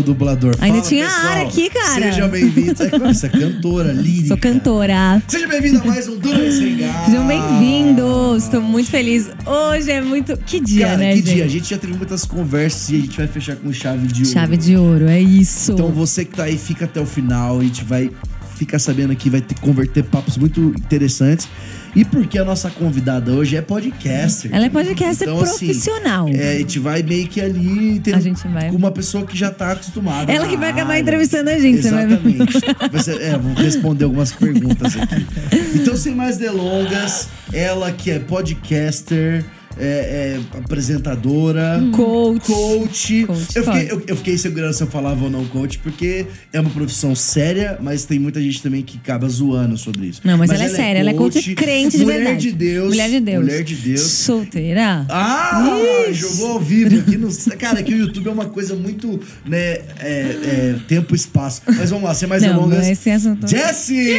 Belo dublador. Ainda Fala, tinha pessoal. ar aqui, cara. Seja bem-vindo. É, Você é cantora, lírica. Sou cantora. Seja bem-vindo a mais um Dura Sem Gás. Sejam bem-vindos. Estou muito feliz. Hoje é muito. Que dia, Cara, né, que gente? dia. A gente já teve muitas conversas e a gente vai fechar com chave de ouro. Chave de ouro, é isso. Então você que tá aí, fica até o final. A gente vai ficar sabendo aqui, vai ter converter papos muito interessantes. E porque a nossa convidada hoje é podcaster. Ela é podcaster Então, assim, profissional. é, a gente vai meio que ali ter A gente vai. uma pessoa que já tá acostumada. Ela que vai acabar área. entrevistando a gente, você vai ver. Exatamente. Vai ser- é, vou responder algumas perguntas aqui. Então, sem mais delongas, ela que é podcaster, é, é apresentadora, Coach. coach. Coach, eu, fiquei, eu, eu fiquei segurando se eu falava ou não coach, porque é uma profissão séria, mas tem muita gente também que acaba zoando sobre isso. Não, mas, ela é séria, ela é coach crente de mulher verdade. de Deus. Mulher de Deus. Mulher de Deus. Solteira. Ah, jogou ao vivo aqui no. Cara, que o YouTube é uma coisa muito, né? É, é, tempo e espaço. Mas vamos lá, sem mais Não, delongas. esse assunto- Jessie!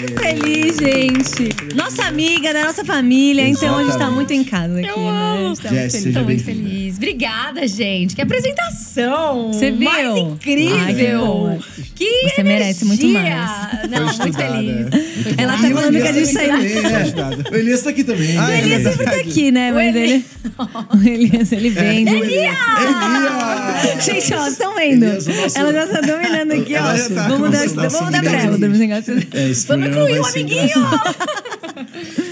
Muito feliz, gente. Nossa amiga da nossa família, então a gente tá muito em casa aqui, Eu né? gente tá Jess, muito feliz. seja Tô muito feliz. Obrigada, gente. Que apresentação. Você viu? Mais incrível. Ai, que. Que Você merece muito mais. Não, Foi muito feliz. Ela tá falando que a Elias gente aqui saiu. é. O Elias tá aqui também. Ah, O é Elias sempre tá aqui, né? Mas O ele. O Elias, ele vem. de- Elias! Gente, ó, vocês estão vendo? Elias, Ela já tá dominando aqui, ó. Tá vamos dar, pra ela. É, Vamos programa incluir o amiguinho.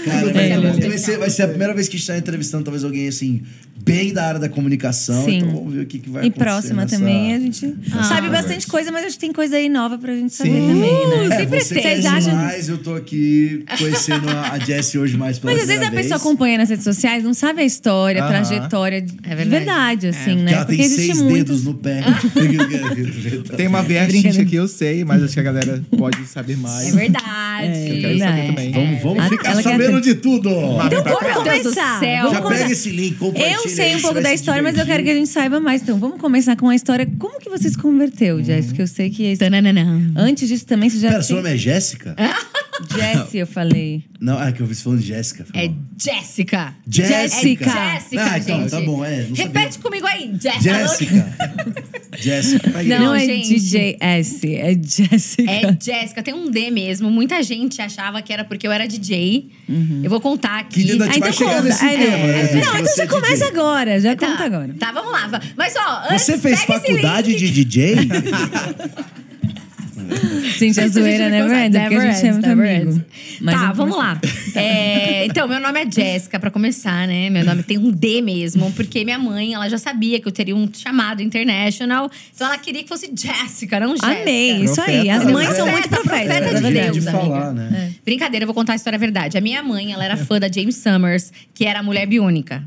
Cara, É, vai, é ser, vai ser a primeira vez que a gente tá entrevistando talvez alguém assim, bem da área da comunicação. Sim. Então vamos ver o que, que vai E acontecer. próxima nessa- também, a gente sabe conversa. bastante coisa, mas a gente tem coisa aí nova pra gente saber Sim. também, né? É, Sempre você tem. Vocês acham- mais, eu tô aqui conhecendo a, a Jessie hoje mais pela Mas às vezes a primeira pessoa vez. acompanha nas redes sociais, não sabe a história, a Aham. trajetória de É verdade. verdade, assim, Que né? ela tem Porque seis muito. dedos no pé. Tem uma vertente aqui, eu sei, mas acho que a galera pode saber mais. É verdade. Eu quero saber também. Vamos, vamos A- ficar ela quer sabendo ter- de tudo. Então vamos começar. céu. Vamos Já começar. pega esse link, compartilha. Eu sei um pouco da história, mas eu quero que a gente saiba mais. Então, vamos começar com a história. Como que você se converteu, Jess? Porque eu sei que... esse- Tananana. Antes disso também, você já Pera, seu nome é Jéssica? Jessie, eu falei. Não, é que eu vi você falando Jéssica. foi É mal. Jéssica. Jéssica. É Jéssica, Ah, então, gente. tá bom, é, não Repete sabia. comigo aí. Jéssica. Jéssica. Jéssica. Não, Não, é gente. DJ S, é Jessica. É Jéssica, tem um D mesmo. Muita gente achava que era porque eu era DJ. Eu vou contar aqui. Que ainda Ah, vai então chegar conta. nesse Ai, tema, não, né, de não, que então você já é começa DJ. agora, já Tá, conta agora. Tá, vamos lá. Mas ó, antes, Você fez pega esse faculdade link. de DJ? Gente, a zoeira never ends, porque a gente é muito Never amigo. ends. Mas tá, vamos lá. É, então, meu nome é Jéssica, pra começar, né? Meu nome tem um D mesmo, porque minha mãe, ela já sabia que eu teria um chamado international. Então, ela queria que fosse Jéssica, não Jéssica. Amei, isso aí. As mães são muito profetas. profeta é de verdade. Deus, de amiga. falar, né? Brincadeira, eu vou contar a história verdade. A minha mãe, ela era fã da James Summers, que era a mulher biônica.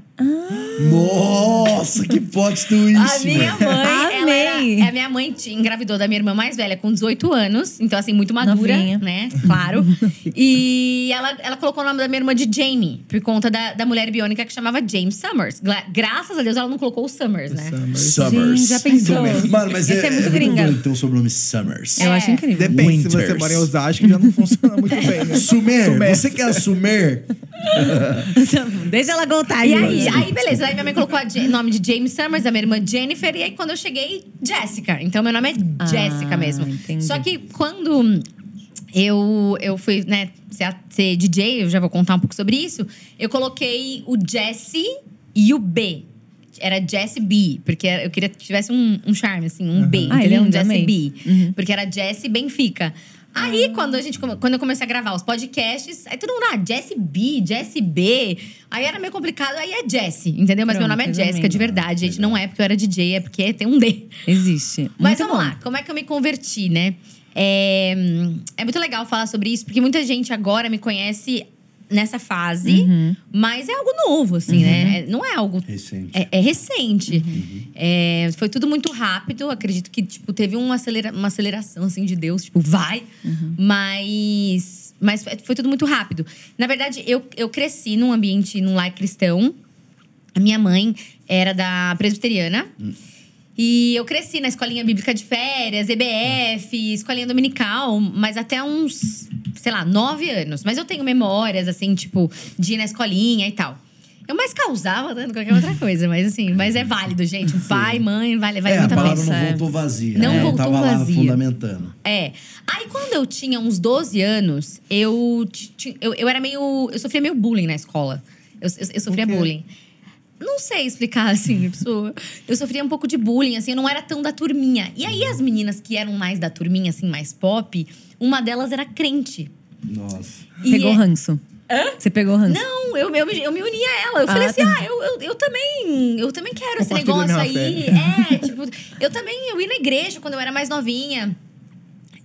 Nossa, que plot twist. A minha mãe, ela era, é, a minha mãe engravidou da minha irmã mais velha com 18 anos, então assim, muito madura, Novinha. né? Claro. e ela, ela colocou o nome da minha irmã de Jamie, por conta da, da mulher biônica que chamava James Summers. Gra- graças a Deus ela não colocou o Summers, né? Summers. Gente, já pensou? Mano, mas Esse é, é muito é gringa. bonito ter um sobrenome Summers. Eu acho incrível. Depende, se você Winters. mora em Osasco, já não funciona muito bem. Né? Sumer, Sumer. você quer Sumer? Deixa ela contar E aí. Aí, aí, beleza. Aí minha mãe colocou o nome de James Summers, a minha irmã Jennifer. E aí, quando eu cheguei, Jessica. Então, meu nome é Ah, Jessica mesmo. entendi. Só que quando eu, eu fui, né, ser, ser DJ, eu já vou contar um pouco sobre isso. Eu coloquei o Jesse e o B. Era Jesse B, porque eu queria que tivesse um, um charme, assim, um B, Ai, entendeu? um Jesse. B. Uhum. Porque era Jesse Benfica. Aí, quando, a gente, quando eu comecei a gravar os podcasts, aí todo mundo, ah, Jesse B, Jesse B. Aí era meio complicado, aí é Jesse, entendeu? Mas meu Pronto, nome é. Jéssica, de verdade, gente. Não é porque eu era DJ, é porque tem um D. Existe. Mas Muito vamos bom. lá, como é que eu me converti, né? É, é muito legal falar sobre isso, porque muita gente agora me conhece nessa fase, Uhum. mas é algo novo, assim, né? É- Não é algo. Recente. É, é recente. Uhum. É, foi tudo muito rápido. Acredito que, tipo, teve uma, acelera uma aceleração, assim, de Deus. Tipo, vai. Uhum. Mas... Mas foi tudo muito rápido. Na verdade, eu, eu cresci num ambiente, num lar cristão. A minha mãe era da presbiteriana. E eu cresci na escolinha bíblica de férias, EBF, escolinha dominical, mas até uns, sei lá, nove anos. Mas eu tenho memórias, assim, tipo, de ir na escolinha e tal. Eu mais causava dando qualquer outra coisa, mas assim, mas é válido, gente. Pai, mãe, vale, vale é, a muito a palavra não voltou vazia. Não né? voltou Tava lá vazia. fundamentando. É. Aí quando eu tinha uns 12 anos, eu, eu, eu era meio. Eu sofria meio bullying na escola. Eu, eu, eu sofria bullying. Não sei explicar, assim, pessoa. Eu sofria um pouco de bullying, assim, eu não era tão da turminha. E aí, as meninas que eram mais da turminha, assim, mais pop, uma delas era crente. Nossa. E Pegou é- ranço. Você pegou ranço? Não, eu, eu, me- eu me uni a ela. Eu Ah, falei assim, tá. ah, eu, eu, eu também, eu também quero esse negócio aí. É, tipo, eu também, eu ia na igreja quando eu era mais novinha.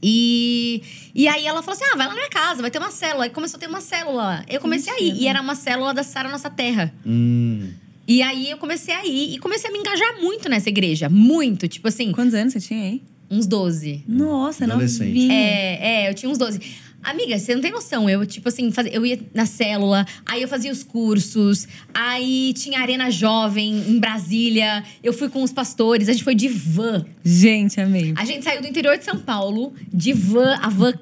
E, e aí ela falou assim: ah, vai lá na minha casa, vai ter uma célula. Aí começou a ter uma célula. Eu comecei a ir. E era uma célula da Sara Nossa Terra. Hum. E aí eu comecei a ir e comecei a me engajar muito nessa igreja. Muito. Tipo assim, Quantos anos você tinha aí? uns 12. Nossa, Adolescente. novinha. É, é, eu tinha uns 12. Amiga, você não tem noção. Eu, tipo assim, fazia, eu ia na célula, aí eu fazia os cursos, aí tinha Arena Jovem em Brasília. Eu fui com os pastores, a gente foi de van. Gente, amei. A gente saiu do interior de São Paulo, de van, a van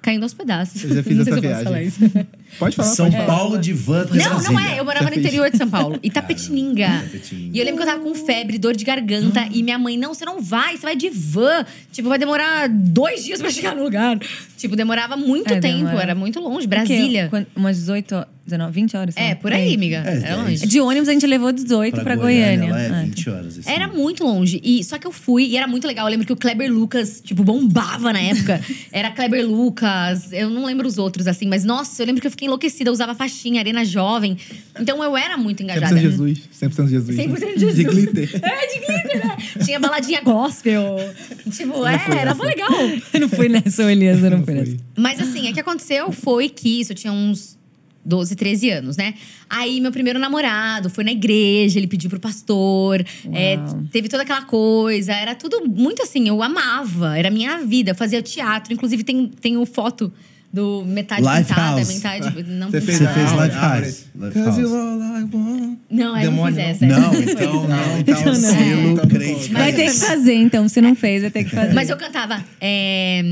caindo aos pedaços. Eu já fiz não sei essa se eu posso falar viagem. isso. Pode falar, São pode falar. Paulo de van Não, não é. Eu morava no interior de São Paulo. Itapetininga. Itapetininga. E eu lembro que eu tava com febre, dor de garganta. E minha mãe, não, você não vai, você vai de van. Tipo, vai demorar dois dias pra chegar no lugar. Tipo, demorava muito É, tempo. demora. Era muito longe. Quê? Brasília. Quant- Umas 18, 19, 20 horas? É, só? por aí, amiga. É, Era é longe. De ônibus a gente levou 18 pra, Goiânia. Lá é Ah, 20 horas. esse Era muito longe. E só que eu fui e era muito legal. Eu lembro que o Kleber Lucas, tipo, bombava na época. era Kleber Lucas, eu não lembro os outros, assim, mas nossa, eu lembro que eu fiquei enlouquecida, eu usava faixinha, arena jovem. Então eu era muito engajada. 100% Jesus. 100% Jesus. 100% Jesus. De glitter. É, de glitter, né? Tinha baladinha gospel. Tipo, é, era legal. Eu não fui nessa, Elias, eu não, Não fui nessa. Mas assim, o que aconteceu foi que isso eu tinha uns 12, 13 anos, né? Aí meu primeiro namorado foi na igreja, ele pediu pro pastor, é, teve toda aquela coisa, era tudo muito assim, eu amava, era a minha vida, eu fazia teatro, inclusive tem, tem o foto do metade Life pintada, House. metade não Você fez, Você pintada. fez Life House. Life Cause you House. all I want. Não, eu não Demônio, fiz não. essa. Não, então não. Então Então não. selo Então não crente. Vai ter que fazer, então. Se não fez, vai ter que fazer. Mas eu cantava é,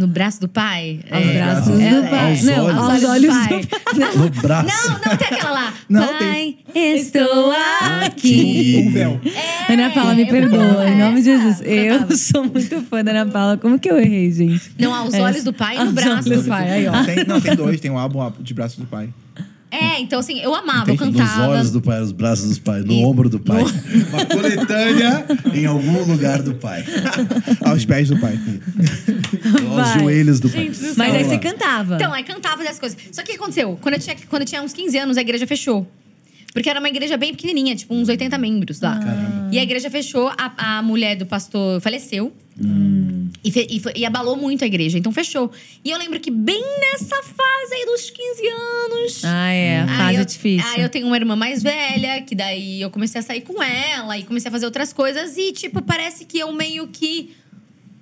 no braço do pai. Aos é, braços é, do é, pai. aos não, olhos. aos olhos do pai. No braço. Não, não, tem aquela lá. Não, pai, estou aqui. Um véu. É, Ana Paula, me eu perdoa. Em nome de. Jesus. Eu sou muito fã da Ana Paula. Como que eu errei, gente? Não, aos É. olhos do pai e no braço. do pai, aí, ó. Tem, não, tem dois. Tem um álbum de braço do pai. É, então assim, eu amava, eu Entendi. Nos cantava. olhos do pai, nos braços do pai, no E- ombro do pai. Uma coletânea em algum lugar do pai. Aos pés do pai. Aos joelhos do pai. Gente céu. Mas aí você cantava. Então, aí cantava dessas coisas. Só que o que aconteceu? Quando eu, tinha, quando eu tinha uns 15 anos, a igreja fechou. Porque era uma igreja bem pequenininha, tipo uns 80 membros lá. E a igreja fechou, a, a mulher do pastor faleceu. E, fe- e e abalou muito a igreja, então fechou. E eu lembro que bem nessa fase aí dos 15 anos. Ah, é. Aí fase eu, difícil. Aí eu tenho uma irmã mais velha, que daí eu comecei a sair com ela e comecei a fazer outras coisas. E, tipo, parece que eu meio que.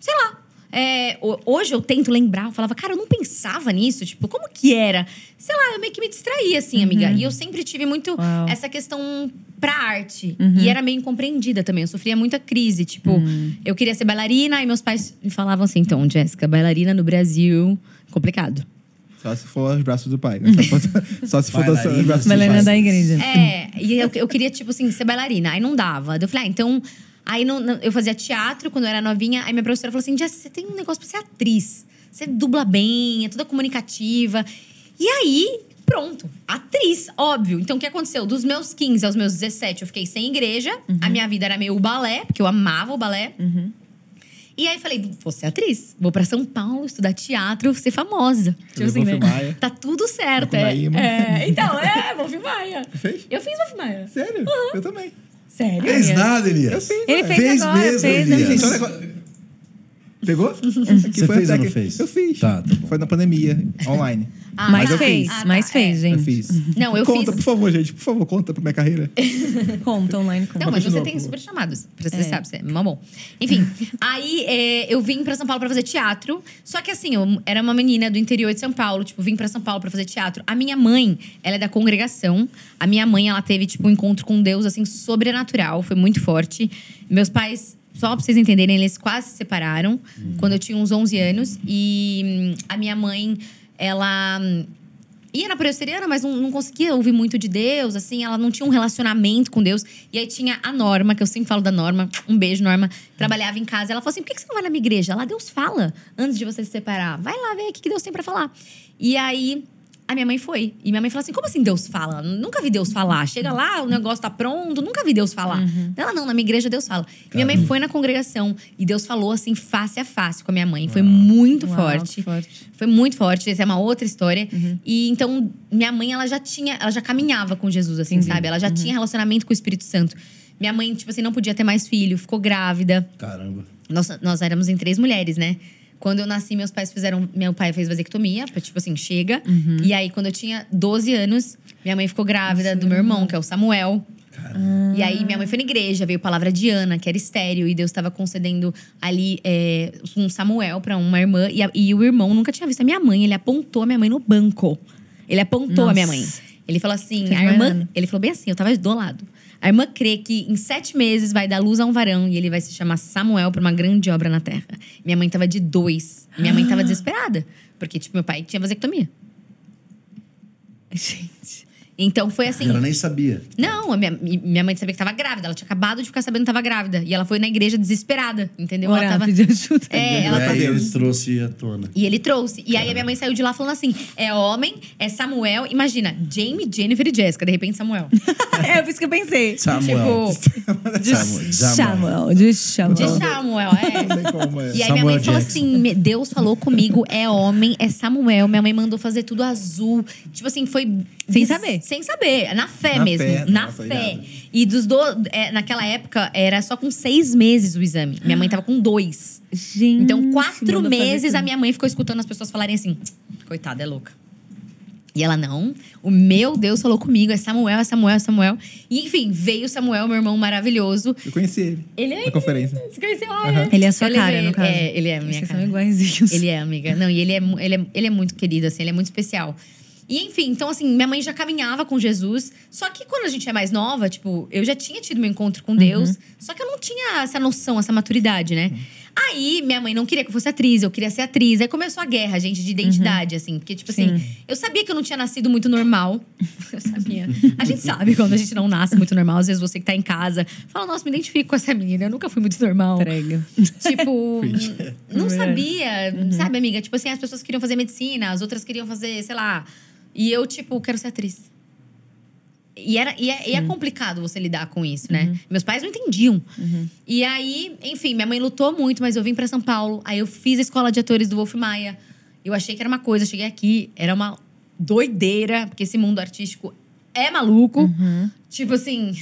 Sei lá. É, ho- hoje eu tento lembrar, eu falava, cara, eu não pensava nisso. Tipo, como que era? Sei lá, eu meio que me distraía, assim, amiga. E eu sempre tive muito Uau. essa questão pra arte. E era meio incompreendida também. Eu sofria muita crise. Tipo, eu queria ser bailarina, e meus pais me falavam assim: então, Jéssica, bailarina no Brasil, complicado. Só se for os braços do pai. né? Só, se for os Bailarina. braços do Bailarina pai. da igreja. É, e eu, eu queria, tipo assim, ser bailarina. Aí não dava. Eu falei, ah, então. Aí não- não- eu fazia teatro quando eu era novinha. Aí minha professora falou assim: Jess, você tem um negócio pra ser atriz. Você dubla bem, é toda comunicativa. E aí, pronto. Atriz, óbvio. Então o que aconteceu? Dos meus 15 aos meus 17, eu fiquei sem igreja. A minha vida era meio balé, porque eu amava o balé. E aí falei, vou ser atriz. Vou pra São Paulo estudar teatro, ser famosa. Tipo Wolf Maia. Tá tudo certo. É, é, então, é, Wolf Maia. Fez? Eu fiz Wolf Maia. Sério? Eu também. Sério? Fez nada, Elias. Eu fiz. Ele fez, Fez agora, mesmo, fez, Elias. né? Gente, olha. Pegou? Você fez ou não fez? Eu fiz. Tá, tá bom. Foi na pandemia, online. Ah, Mas eu fez, fiz. Ah, tá, mas fez, é. Eu gente. fiz. Não, eu conta, fiz- por favor, gente. Por favor, conta pra minha carreira. Conta online, conta. Não, mas você tem super chamados. Pra você É. sabe, você é bom. Enfim, aí é, eu vim pra São Paulo pra fazer teatro. Só que assim, eu era uma menina do interior de São Paulo. Tipo, vim pra São Paulo pra fazer teatro. A minha mãe, ela é da congregação. A minha mãe, ela teve, tipo, um encontro com Deus, assim, sobrenatural. Foi muito forte. Meus pais... Só pra vocês entenderem, eles quase se separaram quando eu tinha uns 11 anos. E hum, a minha mãe, ela hum, ia na presbiteriana, mas não, não conseguia ouvir muito de Deus, assim, ela não tinha um relacionamento com Deus. E aí tinha a Norma, que eu sempre falo da Norma, um beijo, Norma, trabalhava em casa. Ela falou assim: por que você não vai na minha igreja? Lá Deus fala antes de você se separar. Vai lá ver o que que Deus tem pra falar. E aí. A minha mãe foi. E minha mãe falou assim: como assim Deus fala? Nunca vi Deus falar. Chega lá, o negócio tá pronto, nunca vi Deus falar. Ela, não, na minha igreja Deus fala. E minha mãe foi na congregação e Deus falou assim, face a face com a minha mãe. Foi muito Uau, forte. forte. Foi muito forte, essa é uma outra história. Uhum. E então, minha mãe, ela já tinha, ela já caminhava com Jesus, assim, Entendi. sabe? Ela já Uhum. tinha relacionamento com o Espírito Santo. Minha mãe, tipo assim, não podia ter mais filho, ficou grávida. Caramba. Nós, nós éramos em três mulheres, né? Quando eu nasci, meus pais fizeram. Meu pai fez vasectomia, tipo assim, chega. Uhum. E aí, quando eu tinha 12 anos, minha mãe ficou grávida do meu irmão, que é o Samuel. E aí, minha mãe foi na igreja, veio palavra de Ana, que era estéreo, e Deus estava concedendo ali é, um Samuel pra uma irmã. E, a- e o irmão nunca tinha visto a minha mãe, ele apontou a minha mãe no banco. Ele apontou a minha mãe. Nossa. Ele falou assim: a irmã. Ele falou bem assim, eu tava do lado. A irmã crê que em sete meses vai dar luz a um varão e ele vai se chamar Samuel para uma grande obra na terra. Minha mãe tava de dois. Minha mãe tava desesperada. Porque, tipo, meu pai tinha vasectomia. Gente. Então foi E assim. ela nem sabia. Não, a minha, minha mãe sabia que tava grávida. Ela tinha acabado de ficar sabendo que tava grávida. E ela foi na igreja desesperada, entendeu? Orar, ela tava. pedir ajuda. É, ela e tava. aí eles trouxe à tona. E ele trouxe. E aí a minha mãe saiu de lá falando assim: é homem, é Samuel. Imagina, Jamie, Jennifer e Jessica, de repente Samuel. é, por isso que eu pensei. Samuel. Tipo, De Samuel. Samuel. De Samuel. de Samuel, é. Não sei como é. E aí minha Samuel mãe falou Jackson. assim: "Me- Deus falou comigo, é homem, é Samuel. Minha mãe mandou fazer tudo azul. Tipo assim, foi. Sem saber. Sem saber. Na fé Na mesmo. fé, na fé. E dos do, é, naquela época era só com seis meses o exame. Minha mãe tava com dois. Gente. Então, quatro meses a minha mãe ficou escutando as pessoas falarem assim: coitada, é louca. E ela, não, o meu Deus falou comigo, é Samuel, é Samuel, é Samuel. E enfim, veio Samuel, meu irmão maravilhoso. Eu conheci ele. Ele é Na conferência. Você conheceu? Olha. Ele é a sua Eu cara, levei- no caso. É, ele é a minha Vocês cara. são iguaizinhos. Ele é, amiga. Não, e ele é, ele, é, ele é muito querido, assim, ele é muito especial. E enfim, então assim, minha mãe já caminhava com Jesus. Só que quando a gente é mais nova, tipo, eu já tinha tido meu encontro com Deus. Só que eu não tinha essa noção, essa maturidade, né? Aí, minha mãe não queria que eu fosse atriz, eu queria ser atriz. Aí começou a guerra, gente, de identidade, assim. Porque, tipo assim, Sim. eu sabia que eu não tinha nascido muito normal. Eu sabia. A gente sabe quando a gente não nasce muito normal. Às vezes você que tá em casa fala, nossa, me identifico com essa menina. Eu nunca fui muito normal. Prega. Tipo, não É. sabia, sabe, amiga? Tipo assim, as pessoas queriam fazer medicina, as outras queriam fazer, sei lá. E eu, tipo, quero ser atriz. E, era, e, é, e é complicado você lidar com isso, né? Meus pais não entendiam. E aí, enfim, minha mãe lutou muito, mas eu vim pra São Paulo. Aí eu fiz a escola de atores do Wolf Maia. Eu achei que era uma coisa, cheguei aqui, era uma doideira, porque esse mundo artístico é maluco. Tipo assim,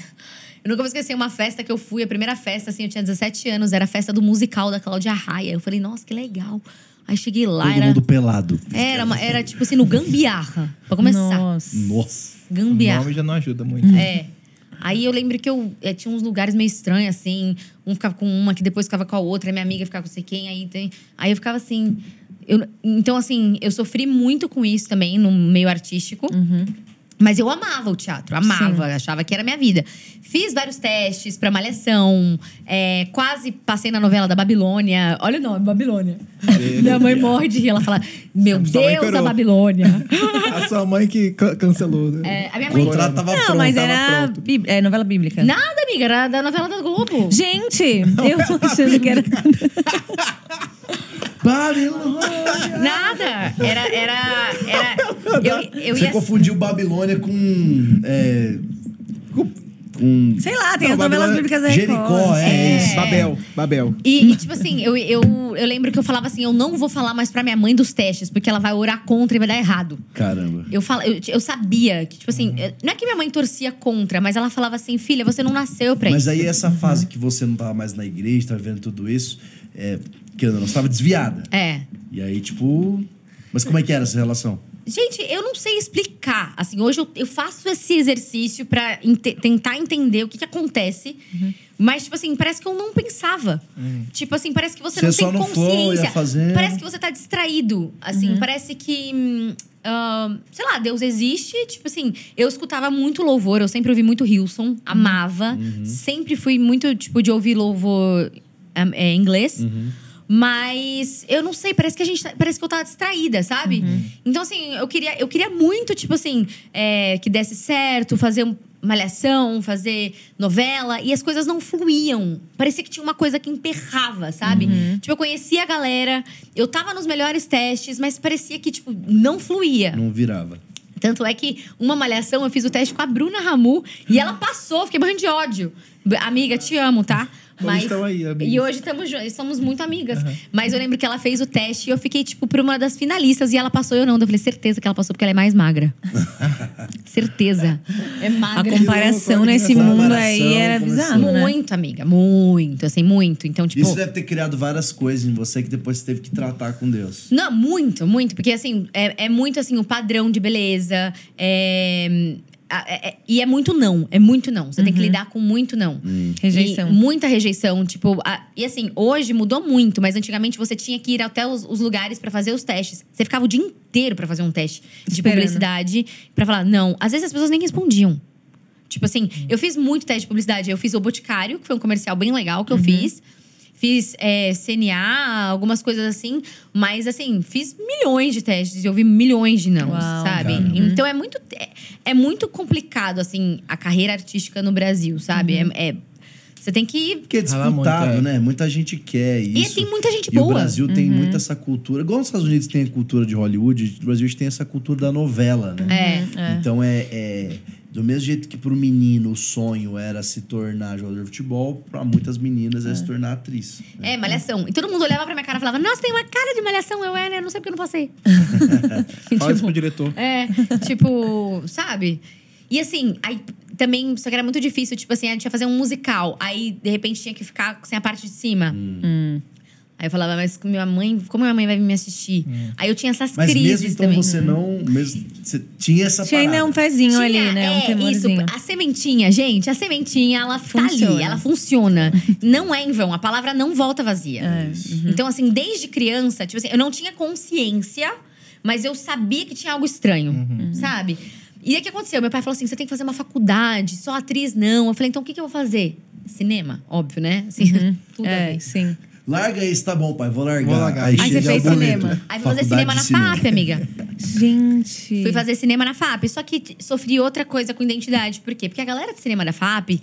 eu nunca vou esquecer uma festa que eu fui, a primeira festa, assim, eu tinha 17 anos, era a festa do musical da Cláudia Raia. Eu falei, nossa, que legal. Aí cheguei lá, Todo era. mundo pelado. Era, uma- era tipo assim, no Gambiarra, pra começar. Nossa. Nossa. O Gambiarra. nome já não ajuda muito. É. Aí eu lembro que eu eh, tinha uns lugares meio estranhos, assim. Um ficava com uma, que depois ficava com a outra, minha amiga ficava com sei quem. Aí, tem, aí eu ficava assim. eu- então, assim, eu sofri muito com isso também no meio artístico. Mas eu amava o teatro, amava, achava que era minha vida. Fiz vários testes pra Malhação, é, quase passei na novela da Babilônia. Olha o nome, Babilônia. Minha mãe morre de rir, ela fala: Meu Deus, a. Babilônia. A sua mãe que ca- cancelou. né? É, a minha O mãe. contrato tava Não, pronto. mas era bí- é, novela bíblica. Nada, amiga, era da novela da Globo. Gente, eu achando que era. Babilônia. Nada. Era. era, era eu, eu Você ia. confundiu Babilônia com. É, com. Sei lá, tem Não, as novelas Babilônia- bíblicas da Jericó, Record. é, isso. Babel, Babel. E, e, tipo assim, eu, eu, eu lembro que eu falava assim: eu não vou falar mais pra minha mãe dos testes, porque ela vai orar contra e vai dar errado. Caramba. Eu, falo, eu, eu sabia que, tipo assim, não é que minha mãe torcia contra, mas ela falava assim: filha, você não nasceu pra Mas isso. aí essa fase que você não tava mais na igreja, tava vendo tudo isso, é, que não estava desviada. É. E aí, tipo. Mas como é que era essa relação? Gente, eu não sei explicar. Assim, hoje eu, eu faço esse exercício pra ente- tentar entender o que, que acontece. Mas, tipo assim, parece que eu não pensava. Tipo assim, parece que você, Você não só tem ia consciência. fazendo. Parece que você tá distraído. Assim, parece que. ah, sei lá, Deus existe. Tipo assim, eu escutava muito louvor, eu sempre ouvi muito Hilson, amava. Sempre fui muito, tipo, de ouvir louvor ah, é, inglês. Mas eu não sei, parece que a gente. tá- Parece que eu tava distraída, sabe? Então, assim, eu queria, eu queria muito, tipo assim, é, que desse certo, fazer um- malhação, fazer novela, e as coisas não fluíam. Parecia que tinha uma coisa que emperrava, sabe? Tipo, eu conhecia a galera, eu tava nos melhores testes, mas parecia que, tipo, não fluía. Não virava. Tanto é que uma malhação eu fiz o teste com a Bruna Ramu e ela passou, fiquei morrendo de ódio. Amiga, te amo, tá? Hoje estão aí, amigas. E hoje estamos somos muito amigas. Mas eu lembro que ela fez o teste e eu fiquei, tipo, por uma das finalistas e ela passou e eu não. Eu falei, certeza que ela passou porque ela é mais magra. certeza. É A magra. comparação louco, nesse comparação, mundo aí era bizarro, né? Muito, amiga. Muito, assim, muito. Então, tipo. Isso deve ter criado várias coisas em você que depois você teve que tratar com Deus. Não, muito, muito. Porque, assim, é, é muito, assim, o padrão de beleza. É, a- é- é- e é muito não. É muito não. Você tem que lidar com muito não. Rejeição. E muita rejeição. Tipo, a- e assim, hoje mudou muito. Mas antigamente você tinha que ir até os, os lugares pra fazer os testes. Você ficava o dia inteiro pra fazer um teste de Esperando. publicidade. Pra falar, não. Às vezes as pessoas nem respondiam. Tipo assim, eu fiz muito teste de publicidade. Eu fiz o Boticário, que foi um comercial bem legal que eu fiz. Fiz é, CNA, algumas coisas assim. Mas, assim, fiz milhões de testes. E eu vi milhões de não, Uau, sabe? cara. Então, é muito, é, é muito complicado, assim, a carreira artística no Brasil, sabe? É, é- você tem que... Porque é Rala muito, disputado, é. né? Muita gente quer isso. E tem muita gente E o boa. Brasil tem muito essa cultura. Igual os Estados Unidos tem a cultura de Hollywood, o Brasil a gente tem essa cultura da novela, né? É. Então é, é- Do mesmo jeito que pro menino o sonho era se tornar jogador de futebol, pra muitas meninas é, se tornar atriz. É, malhação. E todo mundo olhava pra minha cara e falava, nossa, tem uma cara de malhação. Eu, é, né? Eu não sei porque eu não passei. Fala isso pro diretor. É, tipo, sabe? E assim, aí também, só que era muito difícil, tipo assim, a gente ia fazer um musical. Aí, de repente, tinha que ficar sem a parte de cima. Hum. Aí eu falava, mas com minha mãe, como minha mãe vai me assistir? Aí eu tinha essas Mas crises mesmo então também. você não. Mesmo, você tinha essa Tinha ainda parada. um pezinho Tinha, ali, né? Um é, isso, temorzinho. a sementinha, gente, a sementinha, ela tá ali, Funciona. ela funciona. não é em vão, a palavra não volta vazia. É. Então, assim, desde criança, tipo assim, eu não tinha consciência, mas eu sabia que tinha algo estranho, sabe? E aí o que aconteceu? Meu pai falou assim: você tem que fazer uma faculdade, só atriz não. Eu falei, então o que, que eu vou fazer? Cinema, óbvio, né? Assim, tudo a É, sim. Larga isso, tá bom, pai, vou largar. Vou largar. Aí, Aí você fez cinema. Aí fui fazer cinema na cinema. FAP, amiga. Gente. Fui fazer cinema na FAP. Só que sofri outra coisa com identidade. Por quê? Porque a galera de cinema da FAP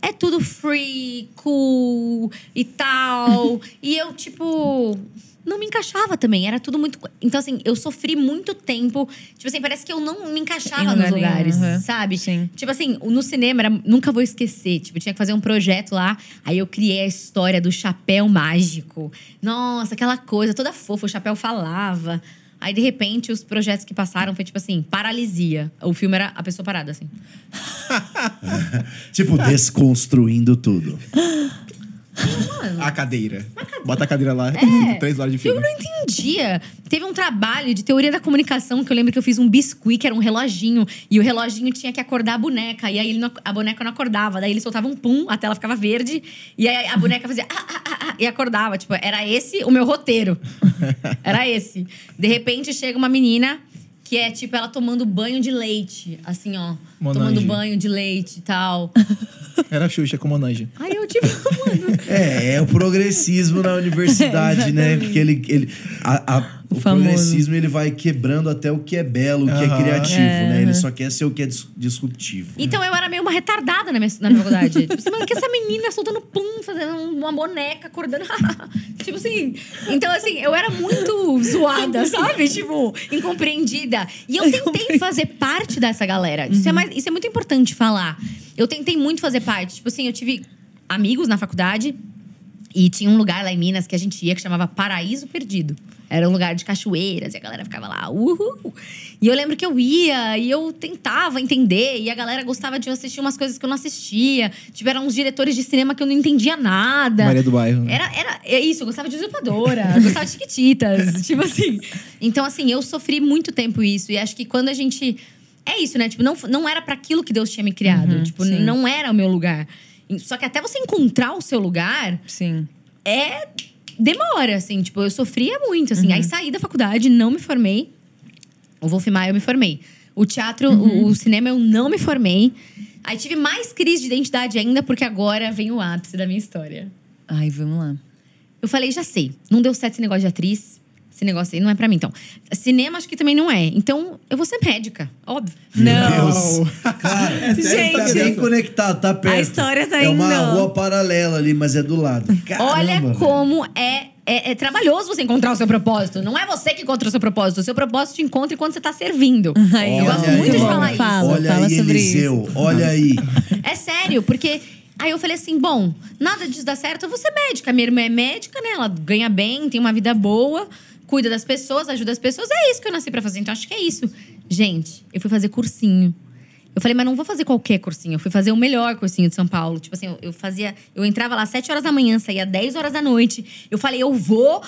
é tudo free, cool e tal. e eu, tipo. Não me encaixava também, era tudo muito. Então, assim, eu sofri muito tempo. Tipo assim, parece que eu não me encaixava nos lugares, aham. sabe? Sim. Tipo assim, no cinema, era, nunca vou esquecer. Tipo, tinha que fazer um projeto lá. Aí eu criei a história do chapéu mágico. Nossa, aquela coisa toda fofa, o chapéu falava. Aí, de repente, os projetos que passaram foi tipo assim, paralisia. O filme era a pessoa parada, assim. Tipo, desconstruindo tudo. A cadeira. Bota a cadeira lá. É. Três horas de Eu filme. não entendia. Teve um trabalho de teoria da comunicação que eu lembro que eu fiz um biscuit, que era um reloginho. E o reloginho tinha que acordar a boneca. E aí não- a boneca não acordava. Daí ele soltava um pum, a tela ficava verde. E aí a boneca fazia ah, ah, ah, ah, e acordava. Tipo, era esse o meu roteiro. Era esse. De repente chega uma menina que é tipo ela tomando banho de leite. Assim, ó. Monange. Tomando banho de leite e tal. Era a Xuxa com Monange. Aí eu, tipo, mano. É, é o progressismo na universidade, né? Porque ele. ele a- a- o famoso. progressismo ele vai quebrando até o que é belo, o que é Aham. criativo, É, né? Ele aham. só quer ser o que é dis- disruptivo. Então eu era meio uma retardada na minha, na minha faculdade. tipo assim, mano, que essa menina soltando pum, fazendo uma boneca, acordando. tipo assim. Então, assim, eu era muito zoada, sabe? Tipo, incompreendida. E eu tentei fazer parte dessa galera. Isso, é mais, isso é muito importante falar. Eu tentei muito fazer parte. Tipo assim, eu tive amigos na faculdade. E tinha um lugar lá em Minas que a gente ia que chamava Paraíso Perdido. Era um lugar de cachoeiras e a galera ficava lá, uhul. E eu lembro que eu ia e eu tentava entender. E a galera gostava de assistir umas coisas que eu não assistia. Tipo, eram uns diretores de cinema que eu não entendia nada. Maria do Bairro. né? Era, era é isso, eu gostava de usurpadora, gostava de chiquititas, tipo assim. Então, assim, eu sofri muito tempo isso. E acho que quando a gente. É isso, né? Tipo, não, não era para aquilo que Deus tinha me criado. tipo, sim. não era o meu lugar. Só que até você encontrar o seu lugar, Sim. é demora, assim. Tipo, eu sofria muito, assim. Aí saí da faculdade, não me formei. O Wolf Maia eu me formei. O teatro, o, o cinema eu não me formei. Aí tive mais crise de identidade ainda, porque agora vem o ápice da minha história. Ai, vamos lá. Eu falei, já sei. Não deu certo esse negócio de atriz. Esse negócio aí não é pra mim. Então, cinema acho que também não é. Então, eu vou ser médica, óbvio. Meu Não. Deus. Cara, Gente. tá bem conectado, tá perto. A história tá É uma indo. rua paralela ali, mas é do lado. Caramba, Olha velho. como é, é, é trabalhoso você encontrar o seu propósito. Não é você que encontra o seu propósito. O seu propósito te encontra enquanto você tá servindo. Ai, eu gosto aí, muito de falar isso. Fala, Olha fala aí, sobre Eliseu. isso. Olha aí. É sério, porque. Aí eu falei assim: bom, nada disso dá certo, eu vou ser médica. Minha irmã é médica, né? Ela ganha bem, tem uma vida boa, cuida das pessoas, ajuda as pessoas. É isso que eu nasci pra fazer. Então acho que é isso. Gente, eu fui fazer cursinho. Eu falei, mas não vou fazer qualquer cursinho. Eu fui fazer o melhor cursinho de São Paulo. Tipo assim, eu, eu fazia. Eu entrava lá às 7 horas da manhã, saía às 10 horas da noite. Eu falei, eu vou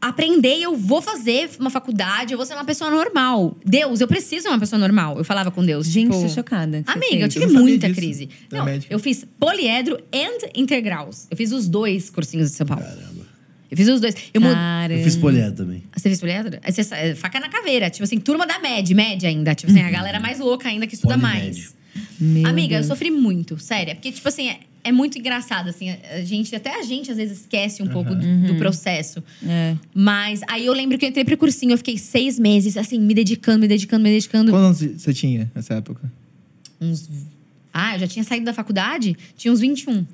aprender, eu vou fazer uma faculdade, eu vou ser uma pessoa normal. Deus, eu preciso ser uma pessoa normal. Eu falava com Deus. Gente, tipo, chocada. Amiga, eu tive Eu muita disso, crise. Não, médica. eu fiz poliedro and integrals. Eu fiz os dois cursinhos de São Paulo. Eu fiz os dois. Eu mu- Caramba. Eu fiz poliedro também. Você fez poliedro? Você é, faca na caveira. Tipo assim, turma da MED, média ainda. Tipo assim, a galera mais louca ainda que estuda mais. Meu Amiga, Deus. eu sofri muito, sério. É Porque, tipo assim, é, é muito engraçado, assim. A gente, até a gente, às vezes, esquece um pouco do, do processo. É. Mas aí eu lembro que eu entrei pro cursinho, eu fiquei seis meses, assim, me dedicando, me dedicando, me dedicando. Quantos anos você tinha nessa época? Uns. Ah, eu já tinha saído da faculdade? Tinha uns 21.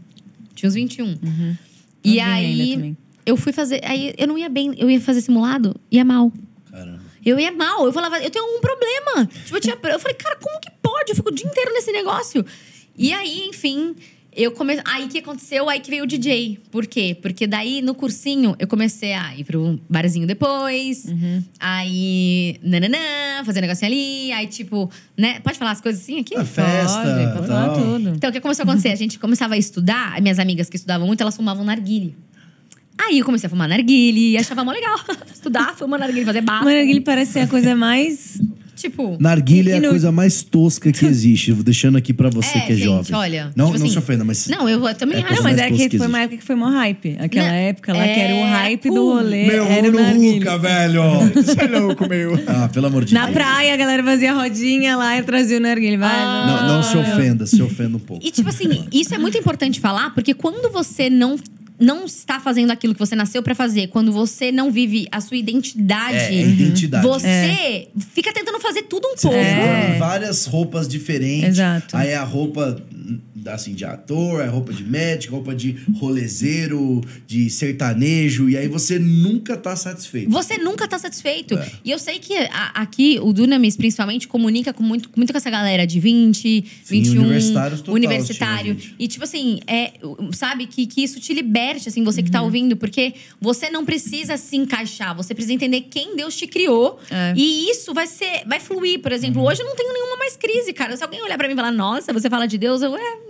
Tinha uns 21. E Novinha ainda aí também. Eu fui fazer. Aí eu não ia bem, eu ia fazer simulado, ia mal. Caramba. Eu ia mal. Eu falava, eu tenho um problema. Tipo, eu, tinha, eu falei, cara, como que pode? Eu fico o dia inteiro nesse negócio. E aí, enfim, eu comecei. Aí que aconteceu? Aí que veio o DJ. Por quê? Porque daí no cursinho eu comecei a ir pro barzinho depois. Aí, nananã, fazer um negocinho ali. Aí, tipo, né? Pode falar as coisas assim aqui? A festa. Pode, pode falar tudo. Então, o que começou a acontecer? A gente começava a estudar, as minhas amigas que estudavam muito, elas fumavam narguile. Aí eu comecei a fumar narguile e achava mó legal. Estudar, fumar narguile, fazer. Mano, ele parece ser a coisa mais. Tipo. Narguilha é a coisa mais tosca que existe. Vou deixando aqui pra você É, que é gente, jovem. olha, Não, tipo não assim, se ofenda, mas. Não, eu também É acho. Não, mas é que que foi uma época que foi mó hype. Aquela Não, época lá que era o é, hype do cool. rolê. Meu era o no. Ruca, velho! Você é louco, meu. Ah, pelo amor de Na Deus. praia, a galera fazia rodinha lá e trazia o narguilé. Vai, Ah. Não, não se ofenda, se ofenda um pouco. E, tipo assim, isso é muito importante falar, porque quando você não, não está fazendo aquilo que você nasceu pra fazer, quando você não vive a sua identidade, É, é identidade. você fica tentando fazer tudo um Você pouco. fica É. várias roupas diferentes. Exato. Aí é a roupa assim, de ator, é roupa de médico, roupa de rolezeiro, de sertanejo. E aí você nunca tá satisfeito. Você nunca tá satisfeito. É. E eu sei que a- aqui o Dunamis, principalmente, comunica com muito, muito com essa galera de 20, Sim, 21. universitários total, universitário. E, tipo assim, é, sabe, que, que isso te liberte, assim, você que tá ouvindo, porque você não precisa se encaixar, você precisa entender quem Deus te criou. É. E isso vai ser, vai fluir. Por exemplo, hoje eu não tenho nenhuma mais crise, cara. Se alguém olhar pra mim e falar, nossa, você fala de Deus, eu. É,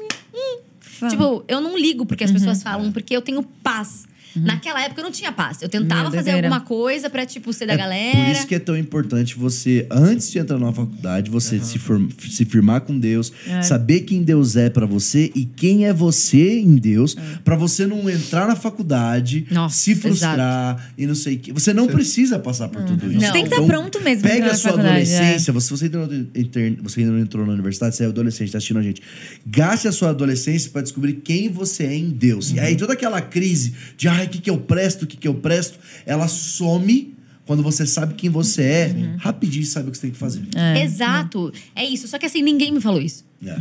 Fala. Tipo, eu não ligo porque as Uhum. pessoas falam, porque eu tenho paz. Naquela época eu não tinha paz. Eu tentava Meu, fazer alguma coisa pra, tipo, ser da É galera. Por isso que é tão importante você, antes de entrar numa faculdade, você se, form- se firmar com Deus, É. saber quem Deus é pra você e quem é você em Deus, pra você não entrar na faculdade, Nossa, se frustrar e não sei o que. Você não precisa passar por tudo isso. Não. Você tem que tá pronto mesmo Pega a sua é. adolescência, você, você, ainda não, inter- você ainda não entrou na universidade, você é adolescente, tá assistindo a gente. Gaste a sua adolescência pra descobrir quem você é em Deus. E aí toda aquela crise de, ai, o que, que eu presto, o que, que eu presto, ela some quando você sabe quem você é, rapidinho sabe o que você tem que fazer. Exato. É isso. Só que assim, ninguém me falou isso. É.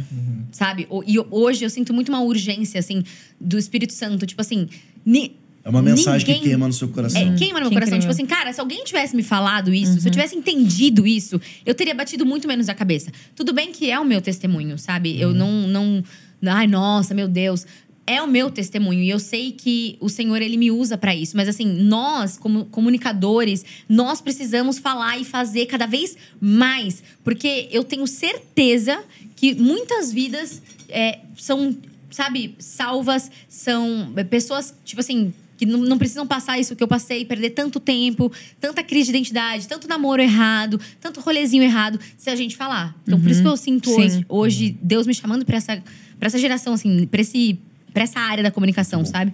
Sabe? O- E hoje eu sinto muito uma urgência, assim, do Espírito Santo. Tipo assim. ni- É uma mensagem ninguém- que queima no seu coração. É, queima no meu Que coração. incrível. Tipo assim, cara, se alguém tivesse me falado isso, se eu tivesse entendido isso, eu teria batido muito menos a cabeça. Tudo bem que é o meu testemunho, sabe? Eu não, não. Ai, nossa, meu Deus. É o meu testemunho e eu sei que o Senhor ele me usa pra isso, mas assim, nós como comunicadores, nós precisamos falar e fazer cada vez mais, porque eu tenho certeza que muitas vidas é, são, sabe, salvas, são é, pessoas, tipo assim, que não, não precisam passar isso que eu passei, perder tanto tempo, tanta crise de identidade, tanto namoro errado, tanto rolezinho errado, se a gente falar. Então, por isso que eu sinto Sim. hoje, hoje Deus me chamando pra essa, pra essa geração, assim, pra, esse, pra essa área da comunicação, sabe?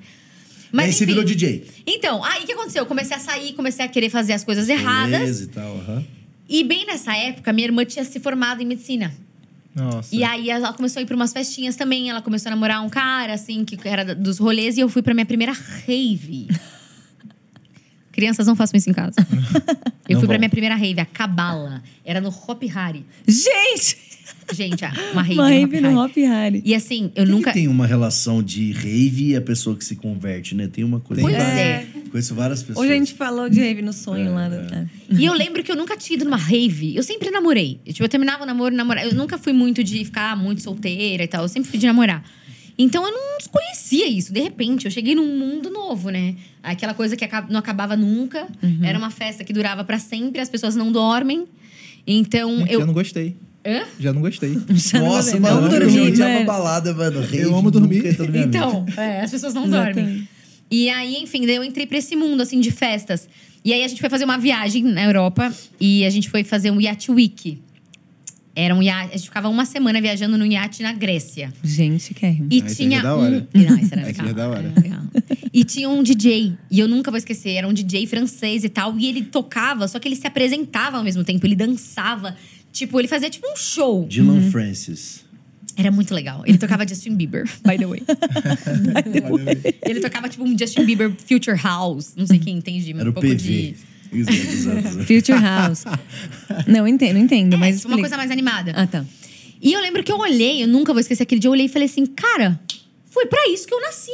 e aí você enfim. virou DJ. Então, aí o que aconteceu? Eu comecei a sair, comecei a querer fazer as coisas erradas. Beleza e tal, aham. E bem nessa época, minha irmã tinha se formado em medicina. Nossa. E aí ela começou a ir pra umas festinhas também. Ela começou a namorar um cara, assim, que era dos rolês. E eu fui pra minha primeira rave. Crianças, não façam isso em casa. Eu Não fui pra vão. minha primeira rave, a Cabala. Era no Hop Hari. Gente! Gente, uma rave, Uma no rave no Hop Hari. E assim, eu Por que nunca... que tem uma relação de rave e a pessoa que se converte, né? Tem uma coisa. Pois lá. é. Conheço várias pessoas. Hoje a gente falou de rave no sonho lá. Do... é. E eu lembro que eu nunca tinha ido numa rave. Eu sempre namorei. Eu, tipo, eu terminava o namoro, namorava. Eu nunca fui muito de ficar muito solteira e tal. Eu sempre fui de namorar. Então eu não conhecia isso. De repente, eu cheguei num mundo novo, né? Aquela coisa que não acabava nunca. Uhum. Era uma festa que durava pra sempre, as pessoas não dormem. Então eu. Já não gostei. Hã? Já não gostei. Já não Nossa, vou- mano, não eu dormi, já odiava né? balada, mano. Rave Eu amo dormir. mente. Então, é, as pessoas não dormem. E aí, enfim, daí eu entrei pra esse mundo, assim, de festas. E aí a gente foi fazer uma viagem na Europa e a gente foi fazer um Yacht Week. Era um iate, a gente ficava uma semana viajando num iate na Grécia. Gente, quer. E Ah, tinha é da um. hora. Não, esse era legal. é da hora. E tinha um DJ, e eu nunca vou esquecer, era um DJ francês e tal, e ele tocava, só que ele se apresentava ao mesmo tempo, ele dançava. Tipo, ele fazia tipo um show. Dylan Uhum. Francis. Era muito legal. Ele tocava Justin Bieber, by the way. ele tocava tipo um Justin Bieber Future House. Não sei quem entende Era um pouco PV. de. Exato, exato, exato. Future House. Não entendo, não entendo, É, mas tipo, uma coisa mais animada. Ah, tá. E eu lembro que eu olhei, eu nunca vou esquecer aquele dia, eu olhei e falei assim, cara, foi pra isso que eu nasci.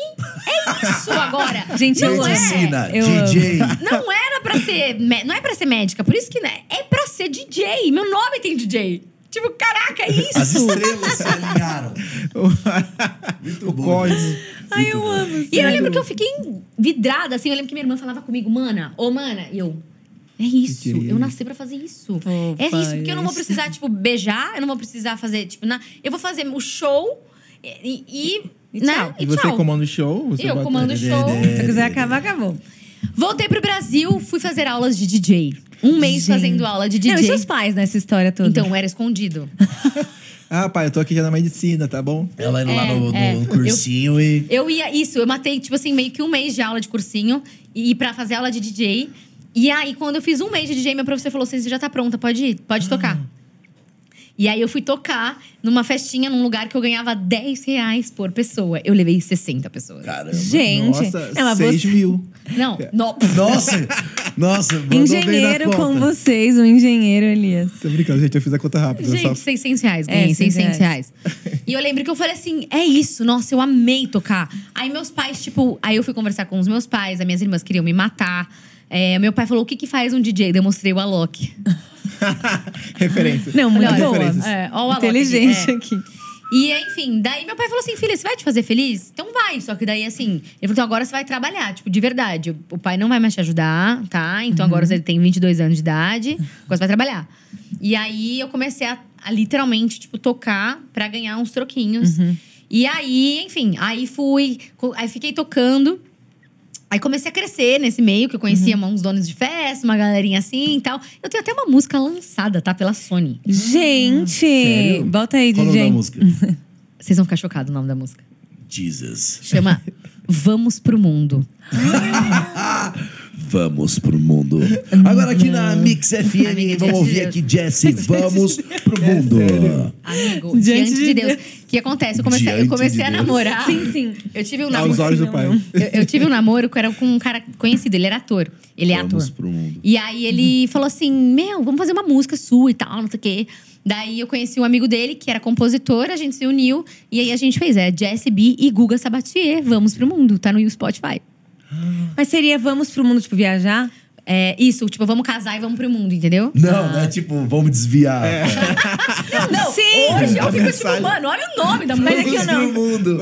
É isso agora. Gente, eu não é. Medicina, Eu DJ. Não era pra ser. Não é pra ser médica, por isso que né, é pra ser DJ. Meu nome tem DJ. Tipo, caraca, é isso. As estrelas se alinharam. Muito bom. código. Ai, eu amo. E eu lembro que eu fiquei vidrada, assim. Eu lembro que minha irmã falava comigo, mana, ô, mana, e eu. É isso, eu nasci pra fazer isso. Fofa, é isso, porque eu não vou precisar, tipo, beijar, eu não vou precisar fazer, tipo, na, eu vou fazer o show e. e, E né? tchau. E você tchau. comanda o show? Você Eu bota- comando o show. Se quiser acabar, acabou. Voltei pro Brasil, fui fazer aulas de DJ. Um mês Gente. fazendo aula de DJ. Não, e seus pais nessa história toda? Então, era escondido. Ah, pai, eu tô aqui já na medicina, tá bom? Ela indo lá É, no, no é. cursinho e. Eu ia, isso, eu matei, tipo assim, meio que um mês de aula de cursinho e pra fazer aula de DJ. E aí, quando eu fiz um mês de DJ, meu professor falou assim: você já tá pronta, pode ir, pode tocar. E aí eu fui tocar numa festinha num lugar que eu ganhava 10 reais por pessoa. Eu levei 60 pessoas. Caramba. Gente, Nossa, é, mas 6 você- mil. Não, no, Nossa! Nossa, mandou bem na engenheiro conta. com vocês, o engenheiro Elias. Tô brincando, gente, eu fiz a conta rápida. Gente, só... 600 reais. É, Ganhei 600 600 reais. e eu lembro que eu falei assim: é isso, nossa, eu amei tocar. Aí meus pais, tipo, aí eu fui conversar com os meus pais, as minhas irmãs queriam me matar. É, meu pai falou: o que, que faz um DJ? Demonstrei o Alok. Referência. Não, muito Olha, boa. É, ó o Alok Inteligente aqui. aqui. E enfim, daí meu pai falou assim: filha, você vai te fazer feliz? Então vai. Só que daí assim, ele falou: então agora você vai trabalhar, tipo, de verdade. O pai não vai mais te ajudar, tá? Então agora você tem 22 anos de idade, agora você vai trabalhar. E aí eu comecei a, a literalmente, tipo, tocar pra ganhar uns troquinhos. E aí, enfim, aí fui, aí fiquei tocando. Aí comecei a crescer nesse meio, que eu conhecia uns donos de festa, uma galerinha assim e tal. Eu tenho até uma música lançada, tá? Pela Sony. Gente, Sério? bota aí, Qual o nome DJ. da música? Vocês vão ficar chocados o nome da música. Jesus. Chama Vamos pro Mundo. Vamos pro mundo. Agora aqui na Mix FM, Amiga, vamos diante ouvir Deus. aqui Jesse. Vamos pro mundo. Amigo, Diante diante, de de Deus. O que acontece? Eu comecei, eu Diante comecei de a Deus. namorar. Sim, sim. Eu tive um Aos namoro. olhos do pai. Eu, eu tive um namoro que era com um cara conhecido, ele era ator. Ele é Vamos ator. pro mundo. E aí ele falou assim: Meu, vamos fazer uma música sua e tal, não sei o quê. Daí eu conheci um amigo dele, que era compositor, a gente se uniu. E aí a gente fez, é Jesse B e Guga Sabatier. Vamos pro mundo, tá no Spotify. Mas seria vamos pro mundo, tipo, viajar? É isso, tipo, vamos casar e vamos pro mundo, entendeu? Não, não é tipo, vamos desviar. Não, Sim! hoje eu fico tipo, Mensagem. mano, olha o nome da música. aqui eu não. pro mundo.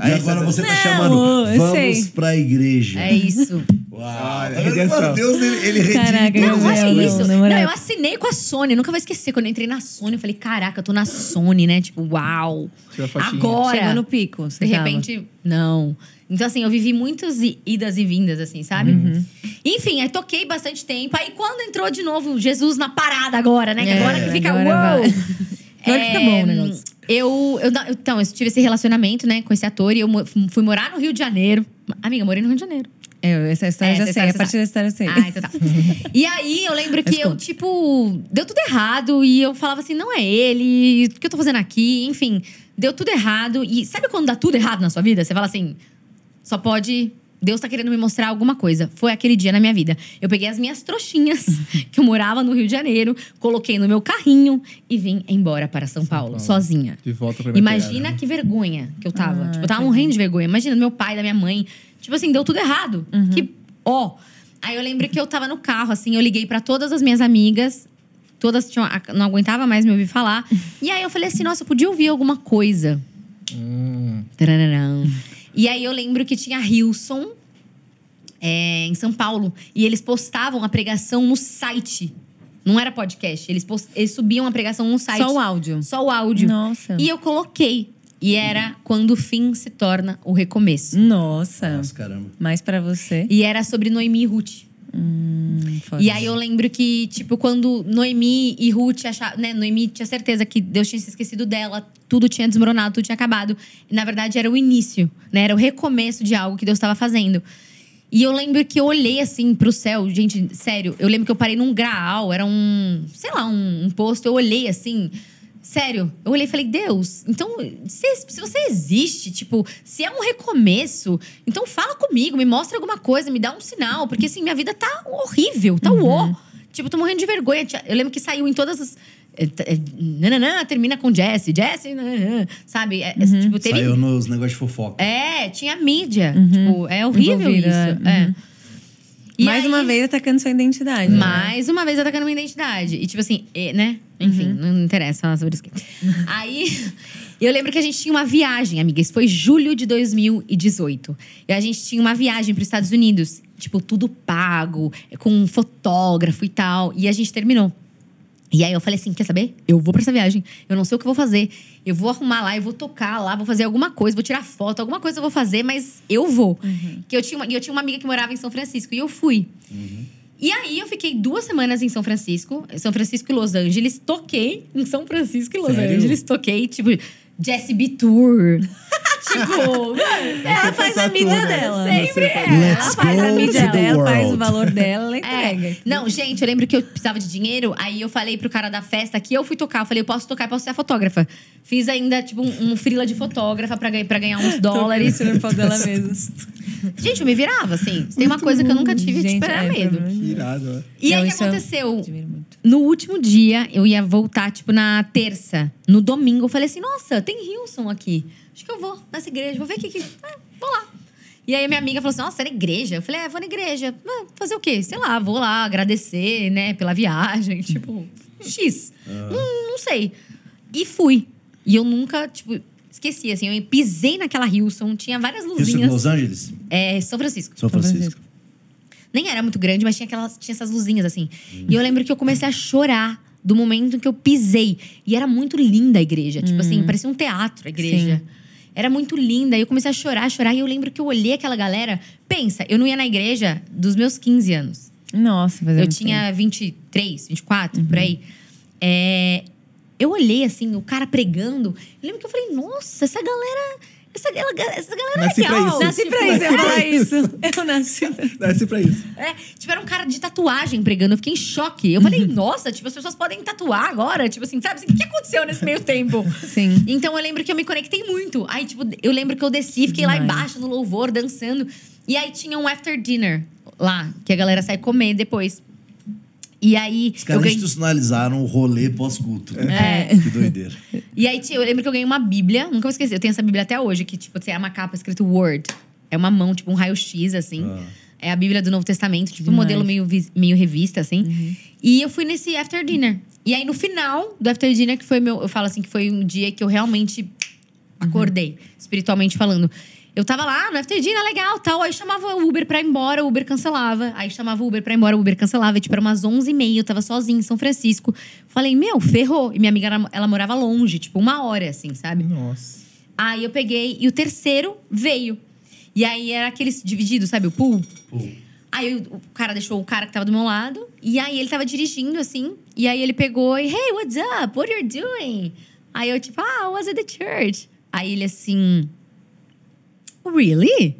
Aí agora você tá Não, chamando, vamos sei. pra igreja. É isso. Uau. Redenção. Deus, ele, ele Caraca, Não, olha não, isso. Não, eu assinei com a Sony. Eu nunca vou esquecer. Quando eu entrei na Sony, eu falei, caraca, eu tô na Sony, né? Tipo, uau. Agora. Chegou no pico. você De tava. repente, não. Então, assim, eu vivi muitas idas e vindas, assim, sabe? Uhum. Enfim, aí toquei bastante tempo. Aí quando entrou de novo Jesus na parada agora, né? É, agora que fica, agora uou! vai. Agora que fica bom o negócio. Eu, eu, então, eu tive esse relacionamento, né, com esse ator. E eu fui morar no Rio de Janeiro. Amiga, eu morei no Rio de Janeiro. Eu, essa história É, eu essa já sei. história A partir da história eu sei. Ah, então tá. E aí eu lembro que eu, tipo, deu tudo errado e eu falava assim: não é ele, o que eu tô fazendo aqui? Enfim, deu tudo errado. E sabe quando dá tudo errado na sua vida? Você fala assim: só pode. Deus tá querendo me mostrar alguma coisa. Foi aquele dia na minha vida. Eu peguei as minhas trouxinhas, que eu morava no Rio de Janeiro, coloquei no meu carrinho e vim embora para São, Paulo, Paulo. sozinha. De volta pra minha Imagina terra. que vergonha que eu tava. Ah, tipo, eu tava morrendo de vergonha. Imagina, meu pai, da minha mãe. Tipo assim, deu tudo errado. Que, ó. Aí eu lembro que eu tava no carro, assim, eu liguei pra todas as minhas amigas. Todas tinham, não aguentava mais me ouvir falar. E aí eu falei assim, nossa, eu podia ouvir alguma coisa. Hum, Tarararão. E aí eu lembro que tinha Hilson é, em São Paulo. E eles postavam a pregação no site. Não era podcast. Eles, post- eles subiam a pregação no site. Só o áudio. Só o áudio. Nossa. E eu coloquei. E era quando o fim se torna o recomeço. Nossa. Nossa, caramba. Mais pra você. E era sobre Noemi e Ruth. Hum. E aí eu lembro que, tipo, quando Noemi e Ruth achavam, né? Noemi tinha certeza que Deus tinha se esquecido dela, tudo tinha desmoronado, tudo tinha acabado. E na verdade era o início, né? Era o recomeço de algo que Deus estava fazendo. E eu lembro que eu olhei assim pro céu, gente, sério, eu lembro que eu parei num graal, era um, sei lá, um, um posto, eu olhei assim. Sério, eu olhei e falei, Deus, então, se, se você existe, tipo, se é um recomeço, então fala comigo, me mostra alguma coisa, me dá um sinal, porque assim, minha vida tá horrível, tá uó. Tipo, eu tô morrendo de vergonha. Eu lembro que saiu em todas as. t- é, Nananã, termina com Jesse, Jesse, nananã, sabe? É, é, tipo, teve. Saiu nos negócios de fofoca. É, tinha mídia. Tipo, é horrível Envolvida, isso. É. E Mais aí- uma vez atacando sua identidade. né? mais uma vez atacando minha identidade. E tipo assim, e, né? Enfim, não interessa falar sobre isso. Aí, eu lembro que a gente tinha uma viagem, amiga. Isso foi julho de 2018. E a gente tinha uma viagem para os Estados Unidos. Tipo, tudo pago, com um fotógrafo e tal. E a gente terminou. E aí eu falei assim, quer saber? Eu vou pra essa viagem. Eu não sei o que eu vou fazer. Eu vou arrumar lá, eu vou tocar lá, vou fazer alguma coisa, vou tirar foto, alguma coisa eu vou fazer, mas eu vou. Que eu tinha uma, e eu tinha uma amiga que morava em São Francisco e eu fui. E aí eu fiquei duas semanas em São Francisco, São Francisco e Los Angeles, toquei em São Francisco e Los Sério? Angeles, toquei, tipo, Jessie B Tour. tipo, mano, Ela faz a mídia dela. Sempre é. Ela faz a mídia dela, ela faz o valor dela, ela É. entrega. Não, gente, eu lembro que eu precisava de dinheiro, aí eu falei pro cara da festa que eu fui tocar. Eu falei, eu posso tocar e posso ser a fotógrafa. Fiz ainda, tipo, um, um frila de fotógrafa pra, ganhar- pra ganhar uns dólares. Foto dela mesmo. Gente, eu me virava, assim. Tem uma coisa que eu nunca tive, Gente, tipo, era é, medo. mim- irado, ó. E aí, o que aconteceu? No último dia, eu ia voltar, tipo, na terça. No domingo, eu falei assim, nossa, tem Hilson aqui. Acho que eu vou nessa igreja, vou ver o que que... Ah, vou lá. E aí, minha amiga falou assim, nossa, é na igreja? Eu falei, é, vou na igreja. Ah, fazer o quê? Sei lá, vou lá agradecer, né, pela viagem. Tipo, X. Não, não sei. E fui. E eu nunca, tipo... Esqueci, assim, eu pisei naquela Hilson, tinha várias Isso em luzinhas. Los Angeles? É, São Francisco. São Francisco. Nem era muito grande, mas tinha, aquelas, tinha essas luzinhas assim. E eu lembro que eu comecei a chorar do momento em que eu pisei. E era muito linda a igreja. Tipo assim, parecia um teatro a igreja. Sim. Era muito linda. E eu comecei a chorar, chorar. E eu lembro que eu olhei aquela galera. Pensa, eu não ia na igreja dos meus 15 anos. Nossa, fazendo Eu tinha 23, 24, por aí. É, eu olhei assim, o cara pregando. Eu lembro que eu falei, nossa, essa galera. Essa, galera- essa galera Nasci é pra legal. isso. Nasci pra isso, eu falar isso. Eu nasci pra Desce pra isso. É, tipo, era um cara de tatuagem pregando. Eu fiquei em choque. Eu falei, nossa, tipo, as pessoas podem tatuar agora. Tipo assim, sabe? Assim, o que aconteceu nesse meio tempo? Sim. Então eu lembro que eu me conectei muito. Aí, tipo, eu lembro que eu desci, fiquei lá embaixo no louvor, dançando. E aí tinha um after dinner lá, que a galera sai comer depois. E aí. Os eu caras ganhei... institucionalizaram o rolê pós-culto. É. Que doideira. E aí eu lembro que eu ganhei uma Bíblia, nunca vou esquecer. Eu tenho essa Bíblia até hoje, que, tipo, tem uma capa escrito Word. É uma mão, tipo, um raio-x, assim. Ah. É a Bíblia do Novo Testamento, tipo, um Demais. modelo meio, meio revista, assim. E eu fui nesse after dinner. E aí, no final do after dinner, que foi meu. Eu falo assim, que foi um dia que eu realmente acordei, espiritualmente falando. Eu tava lá no after dinner, legal, tal. Aí chamava o Uber pra ir embora, o Uber cancelava. Aí chamava o Uber pra ir embora, o Uber cancelava. E, tipo, era umas 11h30, eu tava sozinha em São Francisco. Falei, meu, ferrou. E minha amiga, ela, morava longe, tipo, uma hora, assim, sabe? Nossa. Aí eu peguei, e o terceiro veio. E aí era aqueles divididos, sabe? O pool. Pô, Aí o, o cara deixou o cara que tava do meu lado. E aí ele tava dirigindo, assim. E aí ele pegou e, hey, what's up? What are you doing? Aí eu, tipo, ah, I was at the church. Aí ele assim. Really?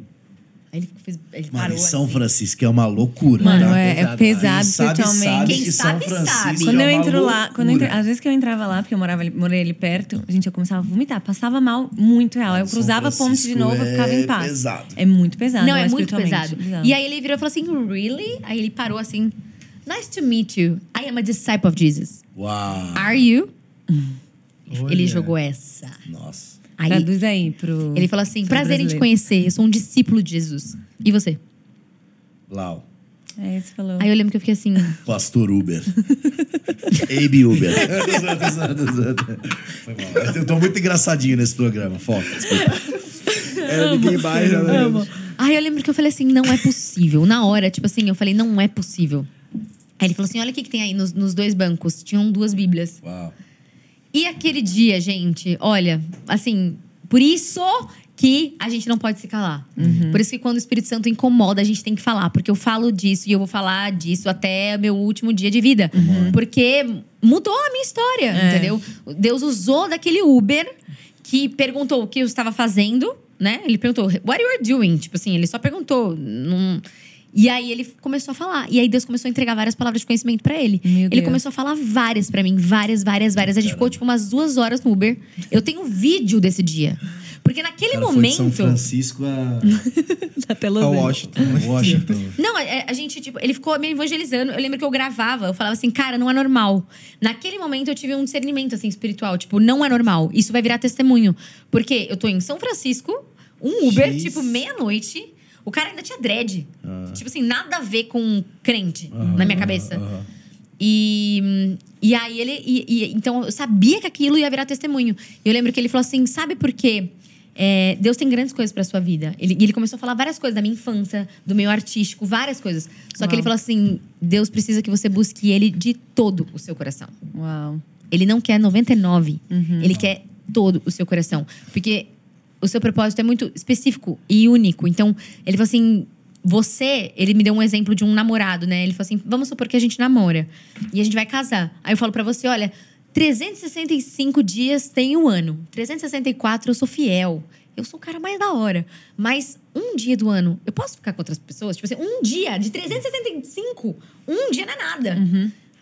Aí ele fez. Ele Mano, parou em São assim. Francisco é uma loucura. Mano, tá? é, é pesado. pesado Quem que sabe, sabe. Quando é eu entro lá, quando eu entro- às vezes que eu entrava lá, porque eu morava ali, morei ali perto, gente, eu começava a vomitar, passava mal muito real. Eu São cruzava a ponte de novo, eu ficava é em paz. pesado. É muito pesado. Não, é muito pesado. bizarro. E aí ele virou e falou assim: Really? Aí ele parou assim. Nice to meet you. I am a disciple of Jesus. Uau. Are you? Olha. Ele jogou essa. Nossa. Aí Traduz aí pro. ele falou assim: Prazer em te conhecer. Eu sou um discípulo de Jesus. E você? Lau. É, você falou. Aí eu lembro que eu fiquei assim. Pastor Uber. Abe Uber. Foi mal. Eu tô muito engraçadinho nesse programa. Foca. É, ninguém mais, né? Aí eu lembro que eu falei assim: não é possível. Na hora, tipo assim, eu falei: não é possível. Aí ele falou assim: olha o que, que tem aí nos, nos dois bancos. Tinham duas Bíblias. Uau. E aquele dia, gente, olha, assim, por isso que a gente não pode se calar. Por isso que quando o Espírito Santo incomoda, a gente tem que falar. Porque eu falo disso e eu vou falar disso até meu último dia de vida. Porque mudou a minha história, entendeu? Deus usou daquele Uber que perguntou o que eu estava fazendo, né? Ele perguntou, what you are doing? Tipo assim, ele só perguntou. Não... E aí ele começou a falar. E aí Deus começou a entregar várias palavras de conhecimento pra ele. Meu ele Deus. começou a falar várias pra mim, várias, várias, várias. A gente ficou tipo umas duas horas no Uber. Eu tenho um vídeo desse dia. Porque naquele Cara, foi de São momento. Francisco a Até A Los Angeles. Washington. Washington. Não, a, a gente, tipo, ele ficou me evangelizando. Eu lembro que eu gravava, eu falava assim, cara, não é normal. Naquele momento eu tive um discernimento, assim, espiritual. Tipo, não é normal. Isso vai virar testemunho. Porque eu tô em São Francisco, um Uber, Jeez. tipo, meia-noite. O cara ainda tinha dread. Tipo assim, nada a ver com crente na minha cabeça. aham. E, e aí ele. e- e- então eu sabia que aquilo ia virar testemunho. E eu lembro que ele falou assim: sabe por quê? É, Deus tem grandes coisas pra sua vida. Ele, e ele começou a falar várias coisas da minha infância, do meu artístico, várias coisas. Só que Uau. ele falou assim: Deus precisa que você busque ele de todo o seu coração. Uau. Ele não quer 99, ele quer todo o seu coração. Porque o seu propósito é muito específico e único. Então, ele falou assim: você, ele me deu um exemplo de um namorado, né? Ele falou assim: vamos supor que a gente namora e a gente vai casar. Aí eu falo pra você: olha, 365 dias tem um ano, 364 eu sou fiel. Eu sou o cara mais da hora. Mas um dia do ano, eu posso ficar com outras pessoas? Tipo assim, um dia de 365, um dia não é nada.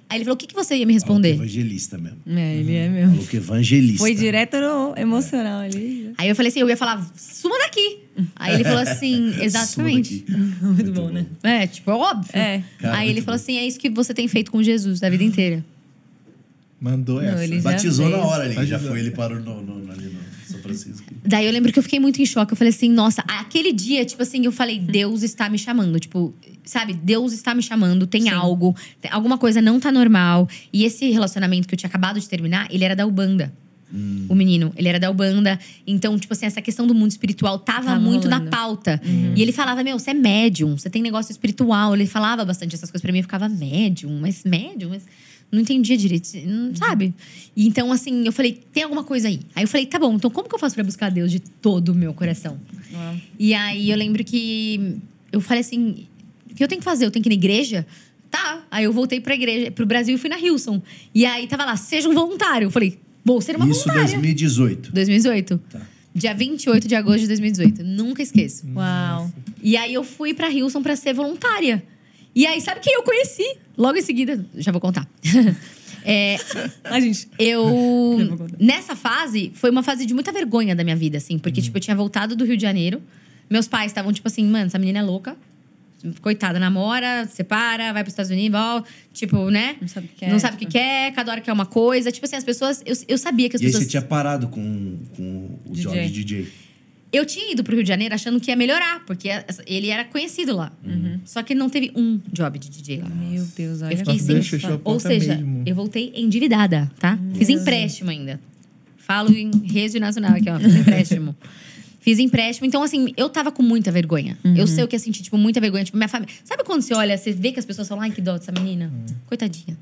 Aí ele falou: o que, que você ia me responder? evangelista mesmo. É, ele é mesmo. Maluco evangelista. Foi direto no emocional ali. Aí eu falei assim, eu ia falar, suma daqui. Aí ele falou assim, exatamente. Suma daqui. Muito bom, né? É, tipo, é óbvio. É. Cara, Aí ele muito falou bom. assim, é isso que você tem feito com Jesus a vida inteira. Mandou Não, essa. ele já Batizou na hora ali. Já Batizou. foi, ele parou no, no, no Francisco. Daí eu lembro que eu fiquei muito em choque. Eu falei assim, nossa, aquele dia, tipo assim, eu falei, Deus está me chamando. Tipo, sabe, Deus está me chamando, tem Sim. algo, tem- alguma coisa não tá normal. E esse relacionamento que eu tinha acabado de terminar, ele era da Ubanda. O menino, ele era da Ubanda. Então, tipo assim, essa questão do mundo espiritual tava, Tava muito rolando. na pauta. E ele falava, meu, você é médium, você tem negócio espiritual. Ele falava bastante essas coisas pra mim. Eu ficava, médium? Mas médium? Mas não entendia direito, não sabe? E então, assim, eu falei, tem alguma coisa aí. Aí eu falei, tá bom, então como que eu faço pra buscar Deus de todo o meu coração? Uau. E aí eu lembro que eu falei assim: o que eu tenho que fazer? Eu tenho que ir na igreja? Tá. Aí eu voltei pra igreja, pro Brasil e fui na Hilson. E aí tava lá, seja um voluntário. Eu falei, vou ser uma Isso voluntária. 2018. 2018. Tá. Dia 28 de agosto de 2018. Nunca esqueço. Uau. E aí eu fui pra Hilson pra ser voluntária. E aí, sabe quem eu conheci? Logo em seguida, já vou contar. É, A gente. eu. Nessa fase, foi uma fase de muita vergonha da minha vida, assim. Porque, tipo, eu tinha voltado do Rio de Janeiro. Meus pais estavam, tipo assim, mano, essa menina é louca. Coitada, namora, separa, vai pros Estados Unidos, volta. Tipo, né? Não sabe o que quer, Não sabe o que tipo. quer, cada hora quer uma coisa. Tipo assim, as pessoas. Eu, eu sabia que as E aí pessoas. você tinha parado com, com o DJ. job de DJ. Eu tinha ido pro Rio de Janeiro achando que ia melhorar, porque essa- ele era conhecido lá. Só que não teve um job de DJ lá. Meu Deus, olha. Eu fiquei sem. Ou ponta seja, mesmo. eu voltei endividada, tá? Fiz empréstimo ainda. Falo em rede nacional aqui, ó. Fiz empréstimo. Fiz empréstimo. Então, assim, eu tava com muita vergonha. Eu sei o que é sentir, tipo, muita vergonha. Tipo, minha família. Sabe quando você olha, você vê que as pessoas falam, ai, que dó dessa menina? Coitadinha.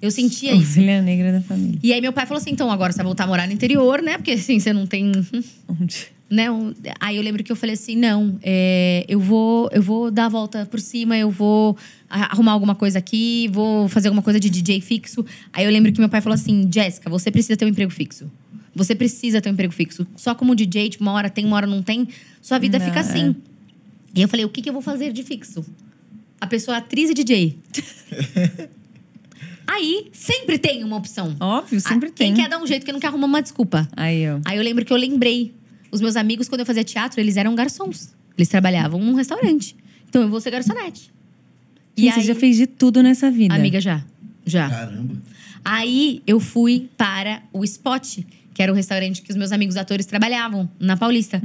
Eu sentia isso. Ovelha negra da família. E aí meu pai falou assim: então agora você vai voltar a morar no interior, né? Porque assim, você não tem. Onde? Né? um- Aí eu lembro que eu falei assim: não, é, eu, vou, eu vou dar a volta por cima, eu vou arrumar alguma coisa aqui, vou fazer alguma coisa de DJ fixo. Aí eu lembro que meu pai falou assim: Jéssica, você precisa ter um emprego fixo. Você precisa ter um emprego fixo. Só como DJ, tipo, uma hora tem, uma hora não tem, sua vida Não, fica é. assim. E eu falei, o que, que eu vou fazer de fixo? A pessoa é atriz e DJ. Aí, sempre tem uma opção. Óbvio, sempre Ah, Quem tem. quer dar um jeito que não quer arrumar uma desculpa. Aí, ó. Aí eu lembro que eu lembrei. Os meus amigos, quando eu fazia teatro, eles eram garçons. Eles trabalhavam num restaurante. Então eu vou ser garçonete. E Gente, você aí, já fez de tudo nessa vida. amiga, já. Já. Caramba. Aí eu fui para o Spot, que era o restaurante que os meus amigos atores trabalhavam, na Paulista.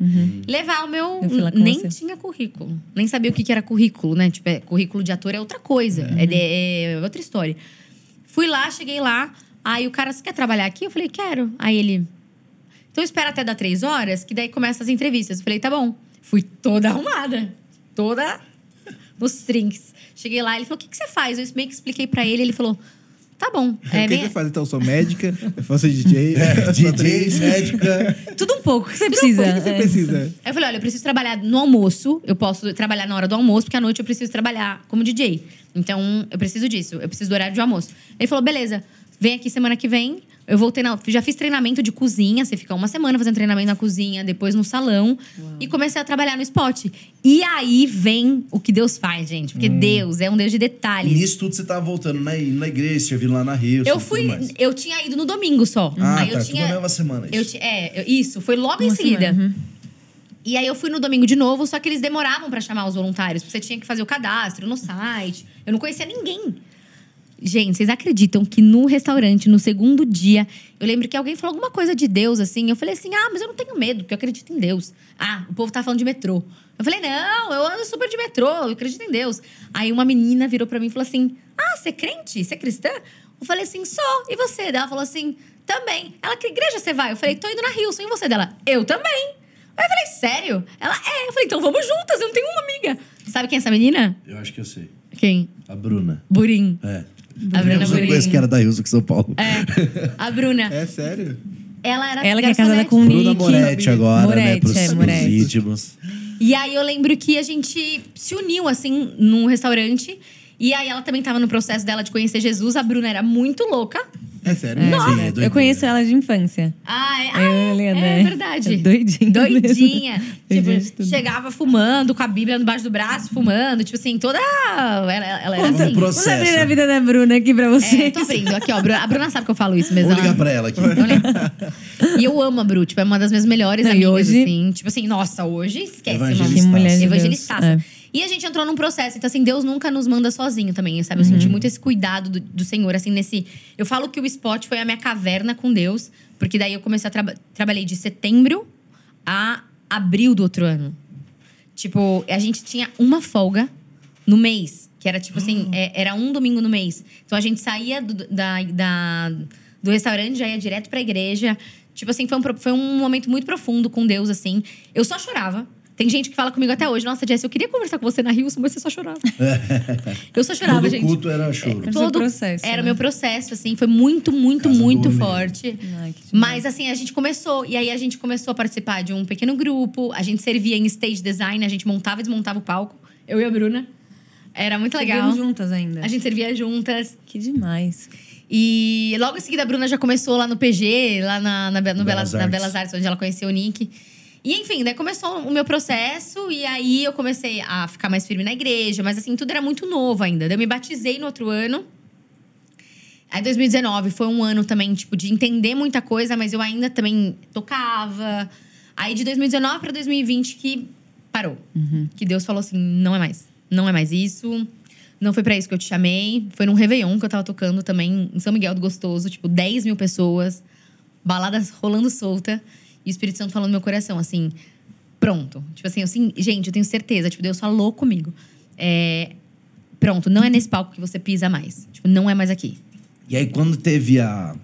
Levar o meu. Uhum. Eu fui lá com Nem você. tinha currículo. Nem sabia o que que era currículo, né? Tipo, é, currículo de ator é outra coisa. É, de- é outra história. Fui lá, cheguei lá. Aí o cara, você quer trabalhar aqui? Eu falei, quero. Aí ele. Então espera até dar três horas, que daí começa as entrevistas. Eu falei, tá bom. Fui toda arrumada. Toda nos trinks. Cheguei lá, ele falou: o que, que você faz? Eu meio que expliquei pra ele, ele falou: tá bom. o É, que vem- você faz então? Eu sou médica, eu faço DJ. sou DJ, atriz. médica. Tudo um pouco. O que você precisa? O que você É. precisa? Aí eu falei, olha, eu preciso trabalhar no almoço. Eu posso trabalhar na hora do almoço, porque à noite eu preciso trabalhar como DJ. Então, eu preciso disso. Eu preciso do horário de almoço. Ele falou, beleza, vem aqui semana que vem. Eu voltei na... Já fiz treinamento de cozinha. Você fica uma semana fazendo treinamento na cozinha, depois no salão. E comecei a trabalhar no spot. E aí vem o que Deus faz, gente. Porque Deus é um Deus de E detalhes. nisso tudo você tava voltando na, na igreja, servindo lá na Rio. Eu fui... Eu tinha ido no domingo só. Ah, aí tá. eu tinha... mesma semana. Isso. é, eu- isso. Foi logo em Uma seguida. semana, uhum. E aí eu fui no domingo de novo, só que eles demoravam pra chamar os voluntários. porque Você tinha que fazer o cadastro no site. Eu não conhecia ninguém. Gente, vocês acreditam que no restaurante, no segundo dia, eu lembro que alguém falou alguma coisa de Deus, assim. Eu falei assim: ah, mas eu não tenho medo, porque eu acredito em Deus. Ah, o povo tá falando de metrô. Eu falei: não, eu ando super de metrô, eu acredito em Deus. Aí uma menina virou pra mim e falou assim: ah, você é crente? Você é cristã? Eu falei assim: sou. E você? Daí Ela falou assim: também. Ela, que igreja você vai? Eu falei: tô indo na Rio, e você? Dela, eu também. Aí eu falei: sério? Ela, é. Eu falei: então vamos juntas, eu não tenho uma amiga. Sabe quem é essa menina? Eu acho que eu sei. Quem? A Bruna. Burim. É. A Bruna eu conheço que era da Rio, que São Paulo. É, a Bruna. É sério? Ela era Ela que é casada garçonete. com o Bruna Nick. Moretti agora, né? Moretti, Pros, é, pros Moretti. íntimos. E aí eu lembro que a gente se uniu, assim, num restaurante. E aí ela também tava no processo dela de conhecer Jesus. A Bruna era muito louca. É sério? É, Sim, é eu conheço ela de infância. Ah, é, Eu, ah, é, é é. verdade. É doidinha Doidinha. tipo, chegava fumando, com a Bíblia embaixo do braço, fumando. Tipo assim, toda... Ela, ela era assim. processo. Vamos abrir a vida da Bruna aqui pra vocês. É, tô abrindo. Aqui, ó. A Bruna, sabe que eu falo isso mesmo. Vamos ela- ligar pra ela aqui. E eu amo a Bru, tipo, é uma das minhas melhores Não, e amigas, hoje- assim. Tipo assim, nossa, hoje esquece, Evangelista. Que mulher de Deus. É. E a gente entrou num processo. Então, assim, Deus nunca nos manda sozinho também, sabe? Eu senti muito esse cuidado do, do Senhor, assim, nesse... Eu falo que o spot foi a minha caverna com Deus. Porque daí eu comecei a... trabalhar trabalhei de setembro a abril do outro ano. Tipo, a gente tinha uma folga no mês. Que era, tipo assim, é- era um domingo no mês. Então, a gente saía do, da, da- do restaurante, já ia direto pra igreja. Tipo assim, foi um, foi um momento muito profundo com Deus, assim. Eu só chorava. Tem gente que fala comigo até hoje. Nossa, Jess, eu queria conversar com você na Rio, mas você só chorava. eu só chorava, Todo gente. culto era choro. É. seu processo, Era né? o meu processo, assim. Foi muito, muito, Casa muito forte. Ai. Mas assim, a gente começou. E aí a gente começou a participar de um pequeno grupo. A gente servia em stage design, a gente montava e desmontava o palco. Eu e a Bruna. Era muito legal. Juntas ainda. A gente servia juntas. Que demais. E logo em seguida a Bruna já começou lá no PG, lá na, na, no Belas Belas, na Artes. Belas Artes, onde ela conheceu o Nick. E enfim, daí começou o meu processo, e aí eu comecei a ficar mais firme na igreja, mas assim, tudo era muito novo ainda. Daí eu me batizei no outro ano. Aí 2019 foi um ano também, tipo, de entender muita coisa, mas eu ainda também tocava. Aí de 2019 para 2020 que parou. Que Deus falou assim: não é mais. Não é mais isso. Não foi pra isso que eu te chamei. Foi num Réveillon que eu tava tocando também em São Miguel do Gostoso, tipo, 10 mil pessoas, baladas rolando solta. E o Espírito Santo falando no meu coração, assim, pronto. Tipo assim, assim, gente, eu tenho certeza, tipo, Deus falou comigo. É, pronto, não é nesse palco que você pisa mais. Tipo, não é mais aqui. E aí, quando teve a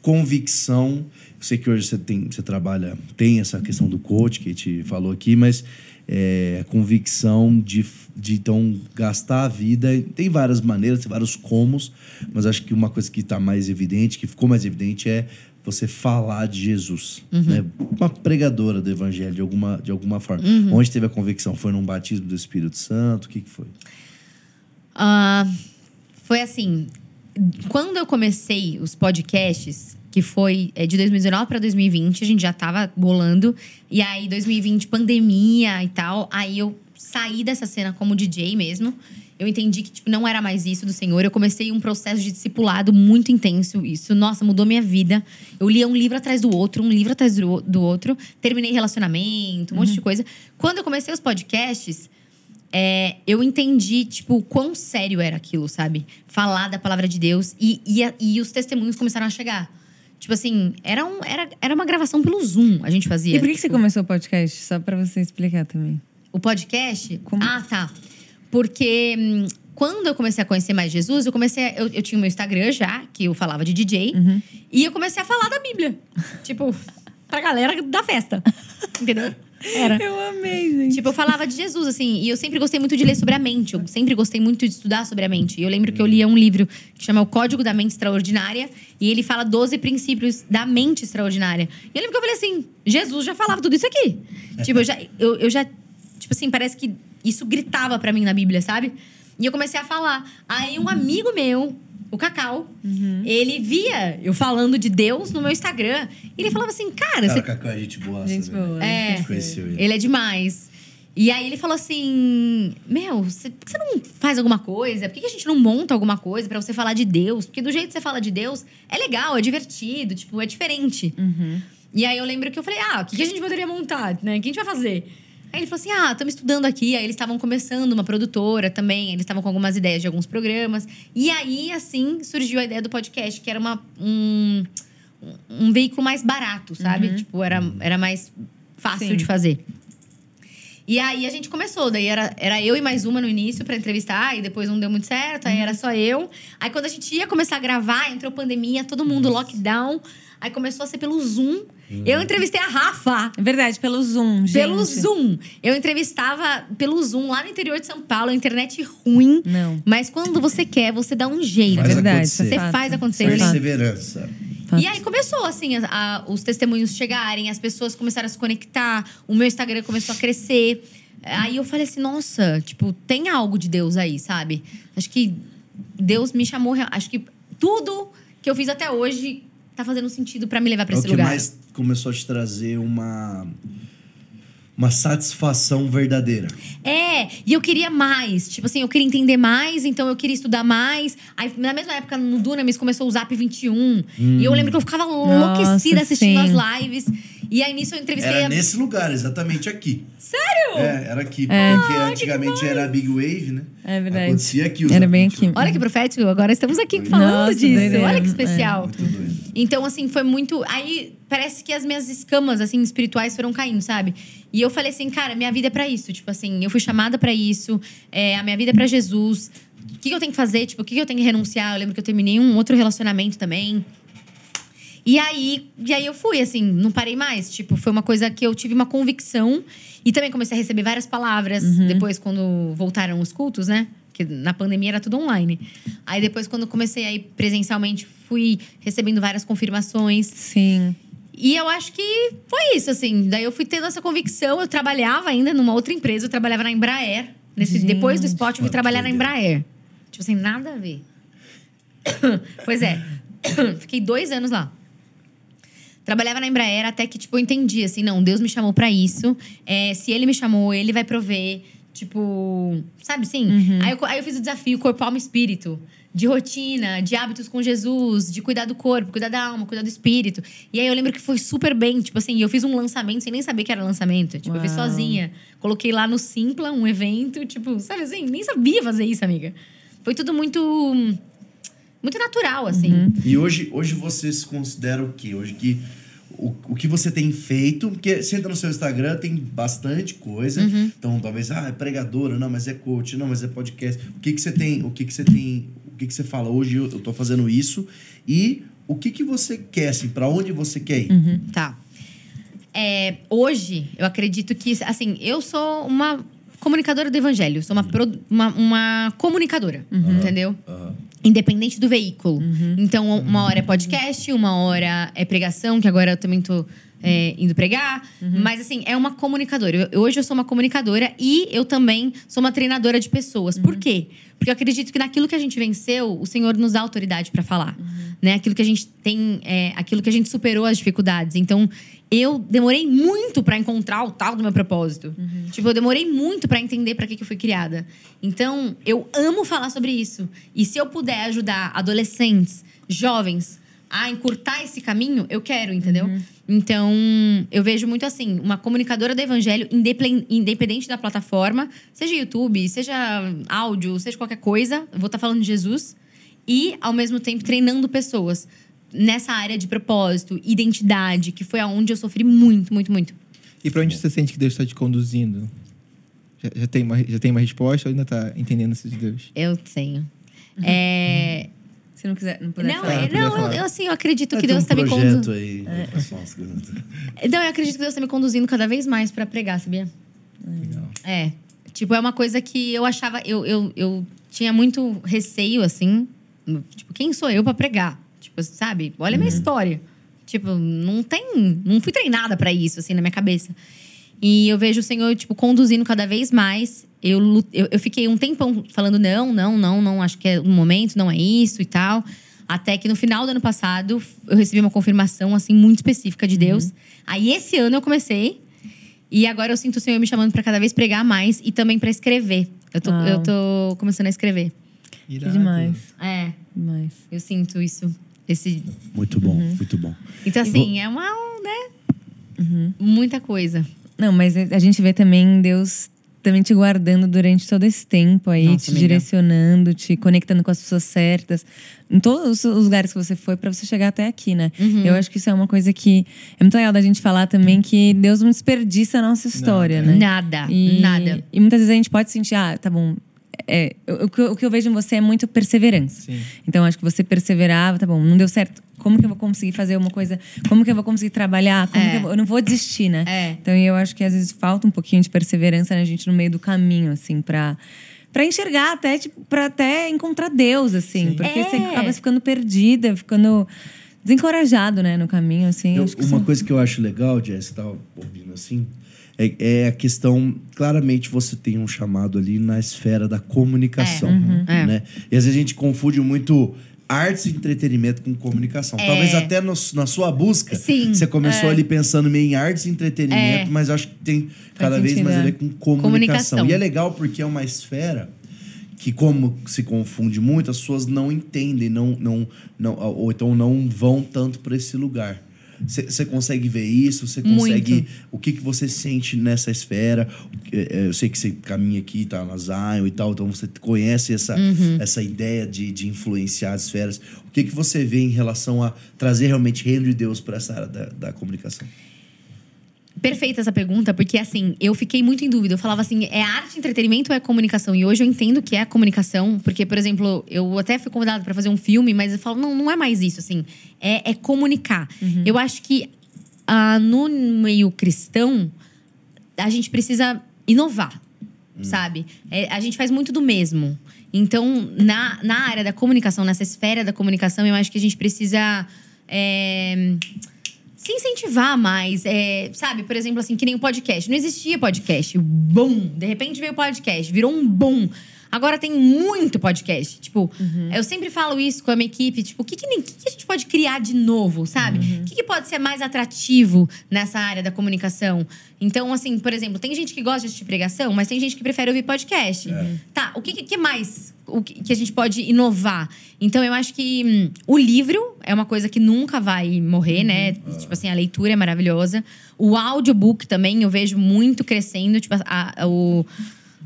convicção, eu sei que hoje você tem, você trabalha, tem essa questão do coach que gente falou aqui, mas é, a convicção de, de então gastar a vida, tem várias maneiras, tem vários comos, mas acho que uma coisa que está mais evidente, que ficou mais evidente, é você falar de Jesus, né? Uma pregadora do evangelho de alguma, de alguma forma. Onde teve a convicção? Foi num batismo do Espírito Santo? O que, que foi? Ah, foi assim, quando eu comecei os podcasts, que foi é, de 2019 para 2020, a gente já tava bolando. E aí, 2020, pandemia e tal. Aí eu saí dessa cena como DJ mesmo. Eu entendi que tipo, não era mais isso do Senhor. Eu comecei um processo de discipulado muito intenso. Isso, nossa, mudou minha vida. Eu lia um livro atrás do outro, um livro atrás do, outro. Terminei relacionamento, um monte de coisa. Quando eu comecei os podcasts, é, eu entendi, tipo, quão sério era aquilo, sabe? Falar da palavra de Deus. E, e, e os testemunhos começaram a chegar. Tipo assim, era, um, era, era uma gravação pelo Zoom, a gente fazia. E por que, que você Tipo, começou o podcast? Só pra você explicar também. o podcast? Como? Ah, tá. Porque hum, quando eu comecei a conhecer mais Jesus, eu comecei. a- eu, eu tinha o meu Instagram já, que eu falava de DJ. Uhum. E eu comecei a falar da Bíblia. tipo, pra galera da festa. Entendeu? Era. Eu amei, gente. Tipo, eu falava de Jesus, assim, e eu sempre gostei muito de ler sobre a mente. Eu sempre gostei muito de estudar sobre a mente. E eu lembro que eu lia um livro que chama O Código da Mente Extraordinária, e ele fala 12 princípios da mente extraordinária. E eu lembro que eu falei assim: Jesus já falava tudo isso aqui. tipo, eu já, eu, eu já. Tipo assim, parece que isso gritava pra mim na Bíblia, sabe? E eu comecei a falar. Aí um amigo meu, o Cacau, ele via eu falando de Deus no meu Instagram. E ele falava assim: Cara, Cara, você Cacau é gente boa. Gente velho. boa. É. A gente conheceu ele. ele é demais. E aí ele falou assim: Meu, você, por que você não faz alguma coisa? Por que a gente não monta alguma coisa pra você falar de Deus? Porque do jeito que você fala de Deus, é legal, é divertido, tipo, é diferente. E aí eu lembro que eu falei: Ah, o que, que a gente poderia montar, né? O que a gente vai fazer? Aí ele falou assim: Ah, estamos estudando aqui. Aí eles estavam começando uma produtora também. Eles estavam com algumas ideias de alguns programas. E aí, assim, surgiu a ideia do podcast, que era uma, um, um veículo mais barato, sabe? Tipo, era, era mais fácil Sim. de fazer. E aí a gente começou, daí era, era eu e mais uma no início pra entrevistar, e depois não deu muito certo, aí era só eu. Aí quando a gente ia começar a gravar, entrou pandemia, todo mundo lockdown. Aí começou a ser pelo Zoom. Eu entrevistei a Rafa. É verdade, pelo Zoom, gente. Pelo Zoom. Eu entrevistava pelo Zoom lá no interior de São Paulo, a internet ruim. Não. Mas quando você quer, você dá um jeito. Faz verdade, acontecer. Você fato. faz acontecer. Perseverança. e aí começou, assim, a- a- os testemunhos chegarem, as pessoas começaram a se conectar, o meu Instagram começou a crescer. Aí eu falei assim, nossa, tipo, tem algo de Deus aí, sabe? Acho que Deus me chamou. Acho que tudo que eu fiz até hoje tá fazendo sentido pra me levar pra É o esse que lugar. mais começou a te trazer uma uma satisfação verdadeira. É, e eu queria mais. Tipo assim, eu queria entender mais, então eu queria estudar mais. Aí, na mesma época, no Dunamis começou o Zap 21. E eu lembro que eu ficava enlouquecida assistindo sim. as lives. E aí, nisso, eu entrevistei... Era a- nesse lugar, exatamente aqui. Sério? É, era aqui. É. Porque antigamente era Big Wave, né? É verdade. Acontecia aqui. Era bem aqui. Olha que profético, agora estamos aqui falando Nossa, disso. doideira. Olha que especial. Muito doido. Então, assim, foi muito. Aí parece que as minhas escamas, assim, espirituais foram caindo, sabe? E eu falei assim, cara, minha vida é pra isso. Tipo assim, eu fui chamada pra isso, é, a minha vida é pra Jesus. O que, que eu tenho que fazer? Tipo, o que, que eu tenho que renunciar? Eu lembro que eu terminei um outro relacionamento também. E aí, e aí eu fui, assim, não parei mais. Tipo, foi uma coisa que eu tive uma convicção. E também comecei a receber várias palavras. Depois, quando voltaram os cultos, né? Porque na pandemia era tudo online. Aí depois, quando comecei a ir presencialmente, fui recebendo várias confirmações. Sim. E eu acho que foi isso, assim. Daí eu fui tendo essa convicção. Eu trabalhava ainda numa outra empresa. Eu trabalhava na Embraer. Nesse, Gente. depois do Spot, eu fui que trabalhar na. Embraer. Tipo assim, nada a ver. pois é. Fiquei dois anos lá. Trabalhava na Embraer até que, tipo, eu entendi, assim, não, Deus me chamou pra isso. É, se ele me chamou, ele vai prover. Tipo, sabe assim? Aí, eu, aí eu fiz o desafio corpo, alma e espírito. De rotina, de hábitos com Jesus, de cuidar do corpo, cuidar da alma, cuidar do espírito. E aí eu lembro que foi super bem. Tipo assim, eu fiz um lançamento sem nem saber que era lançamento. Tipo, eu fiz Uau. sozinha. Coloquei lá no Simpla um evento, tipo, sabe assim? Nem sabia fazer isso, amiga. Foi tudo muito. Muito natural, assim. E hoje, hoje você se considera o quê? Hoje que o, o que você tem feito, porque você entra no seu Instagram, tem bastante coisa. Uhum. Então, talvez, ah, é pregadora, não, mas é coach, não, mas é podcast. O que que você tem, o que que você tem, o que que você fala hoje eu, eu tô fazendo isso e o que que você quer assim, para onde você quer ir? Uhum. Tá. É, hoje, eu acredito que, assim, eu sou uma comunicadora do evangelho. Sou uma, produ- uma, uma comunicadora, entendeu? Aham. Independente do veículo. Então, uma hora é podcast, uma hora é pregação, que agora eu também tô é, indo pregar. Mas, assim, é uma comunicadora. Eu- hoje eu sou uma comunicadora e eu também sou uma treinadora de pessoas. Por quê? Porque eu acredito que naquilo que a gente venceu, o Senhor nos dá autoridade para falar. Né? Aquilo que a gente tem, é, aquilo que a gente superou as dificuldades. Então, eu demorei muito para encontrar o tal do meu propósito. Tipo, eu demorei muito para entender para que, que eu fui criada. Então, eu amo falar sobre isso. E se eu puder ajudar adolescentes, jovens a encurtar esse caminho, eu quero, entendeu? Então, eu vejo muito assim, uma comunicadora do evangelho, independente da plataforma, seja YouTube, seja áudio, seja qualquer coisa, eu vou estar falando de Jesus e, ao mesmo tempo, treinando pessoas nessa área de propósito, identidade, que foi aonde eu sofri muito, muito, muito. E pra onde você sente que Deus está te conduzindo? Já, já tem uma, já tem uma resposta ou ainda tá entendendo isso de Deus? Eu tenho. É, Se não quiser, não puder Não, falar. é, não eu, eu, assim, eu acredito Vai que Deus um está me projeto conduzindo. aí. Nossa, Não, eu acredito que Deus está me conduzindo cada vez mais para pregar, sabia? Legal. É. Tipo, é uma coisa que eu achava. Eu, eu, eu tinha muito receio, assim. Tipo, quem sou eu para pregar? Tipo, sabe? Olha a minha história. Tipo, não tem. Não fui treinada para isso, assim, na minha cabeça. E eu vejo o Senhor, tipo, conduzindo cada vez mais. Eu, eu, eu fiquei um tempão falando, não, não, não, não, acho que é o momento, não é isso e tal. Até que no final do ano passado, eu recebi uma confirmação, assim, muito específica de Deus. Aí esse ano eu comecei. E agora eu sinto o Senhor me chamando para cada vez pregar mais e também para escrever. Eu tô, Uau. eu tô começando a escrever. Que Irado. demais. É, Demais. eu sinto isso. Esse... Muito bom, Uhum. muito bom. Então, assim, é uma, né? Muita coisa. Não, mas a gente vê também Deus também te guardando durante todo esse tempo aí, Nossa, te amiga. direcionando, te conectando com as pessoas certas, em todos os lugares que você foi para você chegar até aqui, né? Uhum. Eu acho que isso é uma coisa que é muito legal da gente falar também que Deus não desperdiça a nossa história, né? Nada, E, nada. E muitas vezes a gente pode sentir, ah, tá bom. É, o, o que eu- o que eu vejo em você é muito perseverança. Sim. Então, acho que você perseverava, tá bom, não deu certo. Como que eu vou conseguir fazer uma coisa? Como que eu vou conseguir trabalhar? Como É. que eu, vou- eu não vou desistir, né? É. Então, eu acho que às vezes falta um pouquinho de perseverança na gente no meio do caminho, assim, pra. Pra enxergar até, tipo, pra até encontrar Deus, assim. Sim. Porque você É. acaba ficando perdida, ficando desencorajado, né, no caminho, assim. Eu- uma sim. coisa que eu acho legal, Jess, que tava ouvindo assim, é, é a questão. Claramente você tem um chamado ali na esfera da comunicação. É, uhum. É. Né? E às vezes a gente confunde muito artes e entretenimento com comunicação. É. Talvez até no- na sua busca, Sim, você começou é. ali pensando meio em artes e entretenimento, É. mas acho que tem cada vez sentido, mais a é. ver com comunicação. Comunicação. E é legal porque é uma esfera que como se confunde muito, as pessoas não entendem, não, não, não, ou então não vão tanto para esse lugar. Você consegue ver isso? Você consegue. Muito. O que, que você sente nessa esfera? É, é, Eu sei que você caminha aqui, tá na Zion e tal, então você conhece essa, Uhum. essa ideia de, de influenciar as esferas. O que, que você vê em relação a trazer realmente reino de Deus para essa área da, da comunicação? Perfeita essa pergunta, porque assim, eu fiquei muito em dúvida. Eu falava assim, é arte, entretenimento ou é comunicação? E hoje eu entendo que é a comunicação, porque, por exemplo, eu até fui convidada para fazer um filme, mas eu falo, não, não é mais isso, assim. É, é comunicar. Eu acho que ah, no meio cristão, a gente precisa inovar, sabe? É, a gente faz muito do mesmo. Então, na, na área da comunicação, nessa esfera da comunicação, eu acho que a gente precisa. é, se incentivar mais, é, sabe? Por exemplo, assim, que nem o podcast. Não existia podcast. Bom! De repente veio o podcast, virou um bom. Agora tem muito podcast. Tipo, eu sempre falo isso com a minha equipe. Tipo, o que, que, que a gente pode criar de novo, sabe? O que, que pode ser mais atrativo nessa área da comunicação? Então, assim, por exemplo, tem gente que gosta de assistir pregação, mas tem gente que prefere ouvir podcast. Tá, o que, que- mais o que, a gente pode inovar? Então, eu acho que hum, o livro é uma coisa que nunca vai morrer, né? Tipo assim, a leitura é maravilhosa. O audiobook também eu vejo muito crescendo. Tipo, a, a- o,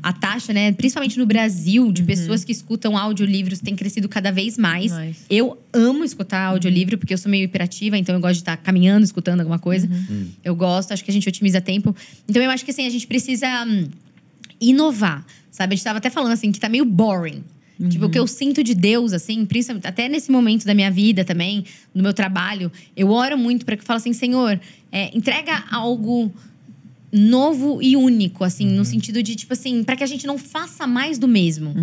a taxa, né? Principalmente no Brasil, de pessoas que escutam audiolivros tem crescido cada vez mais. Mais. Eu amo escutar audiolivro, porque eu sou meio hiperativa, então eu gosto de estar caminhando, escutando alguma coisa. Eu gosto, acho que a gente otimiza tempo. Então eu acho que assim, a gente precisa hum, inovar, sabe? A gente tava até falando assim, que tá meio boring. Tipo, o que eu sinto de Deus, assim, principalmente, até nesse momento da minha vida também, no meu trabalho, eu oro muito para que eu fale assim, Senhor, é, entrega algo novo e único, assim, no sentido de, tipo assim, para que a gente não faça mais do mesmo.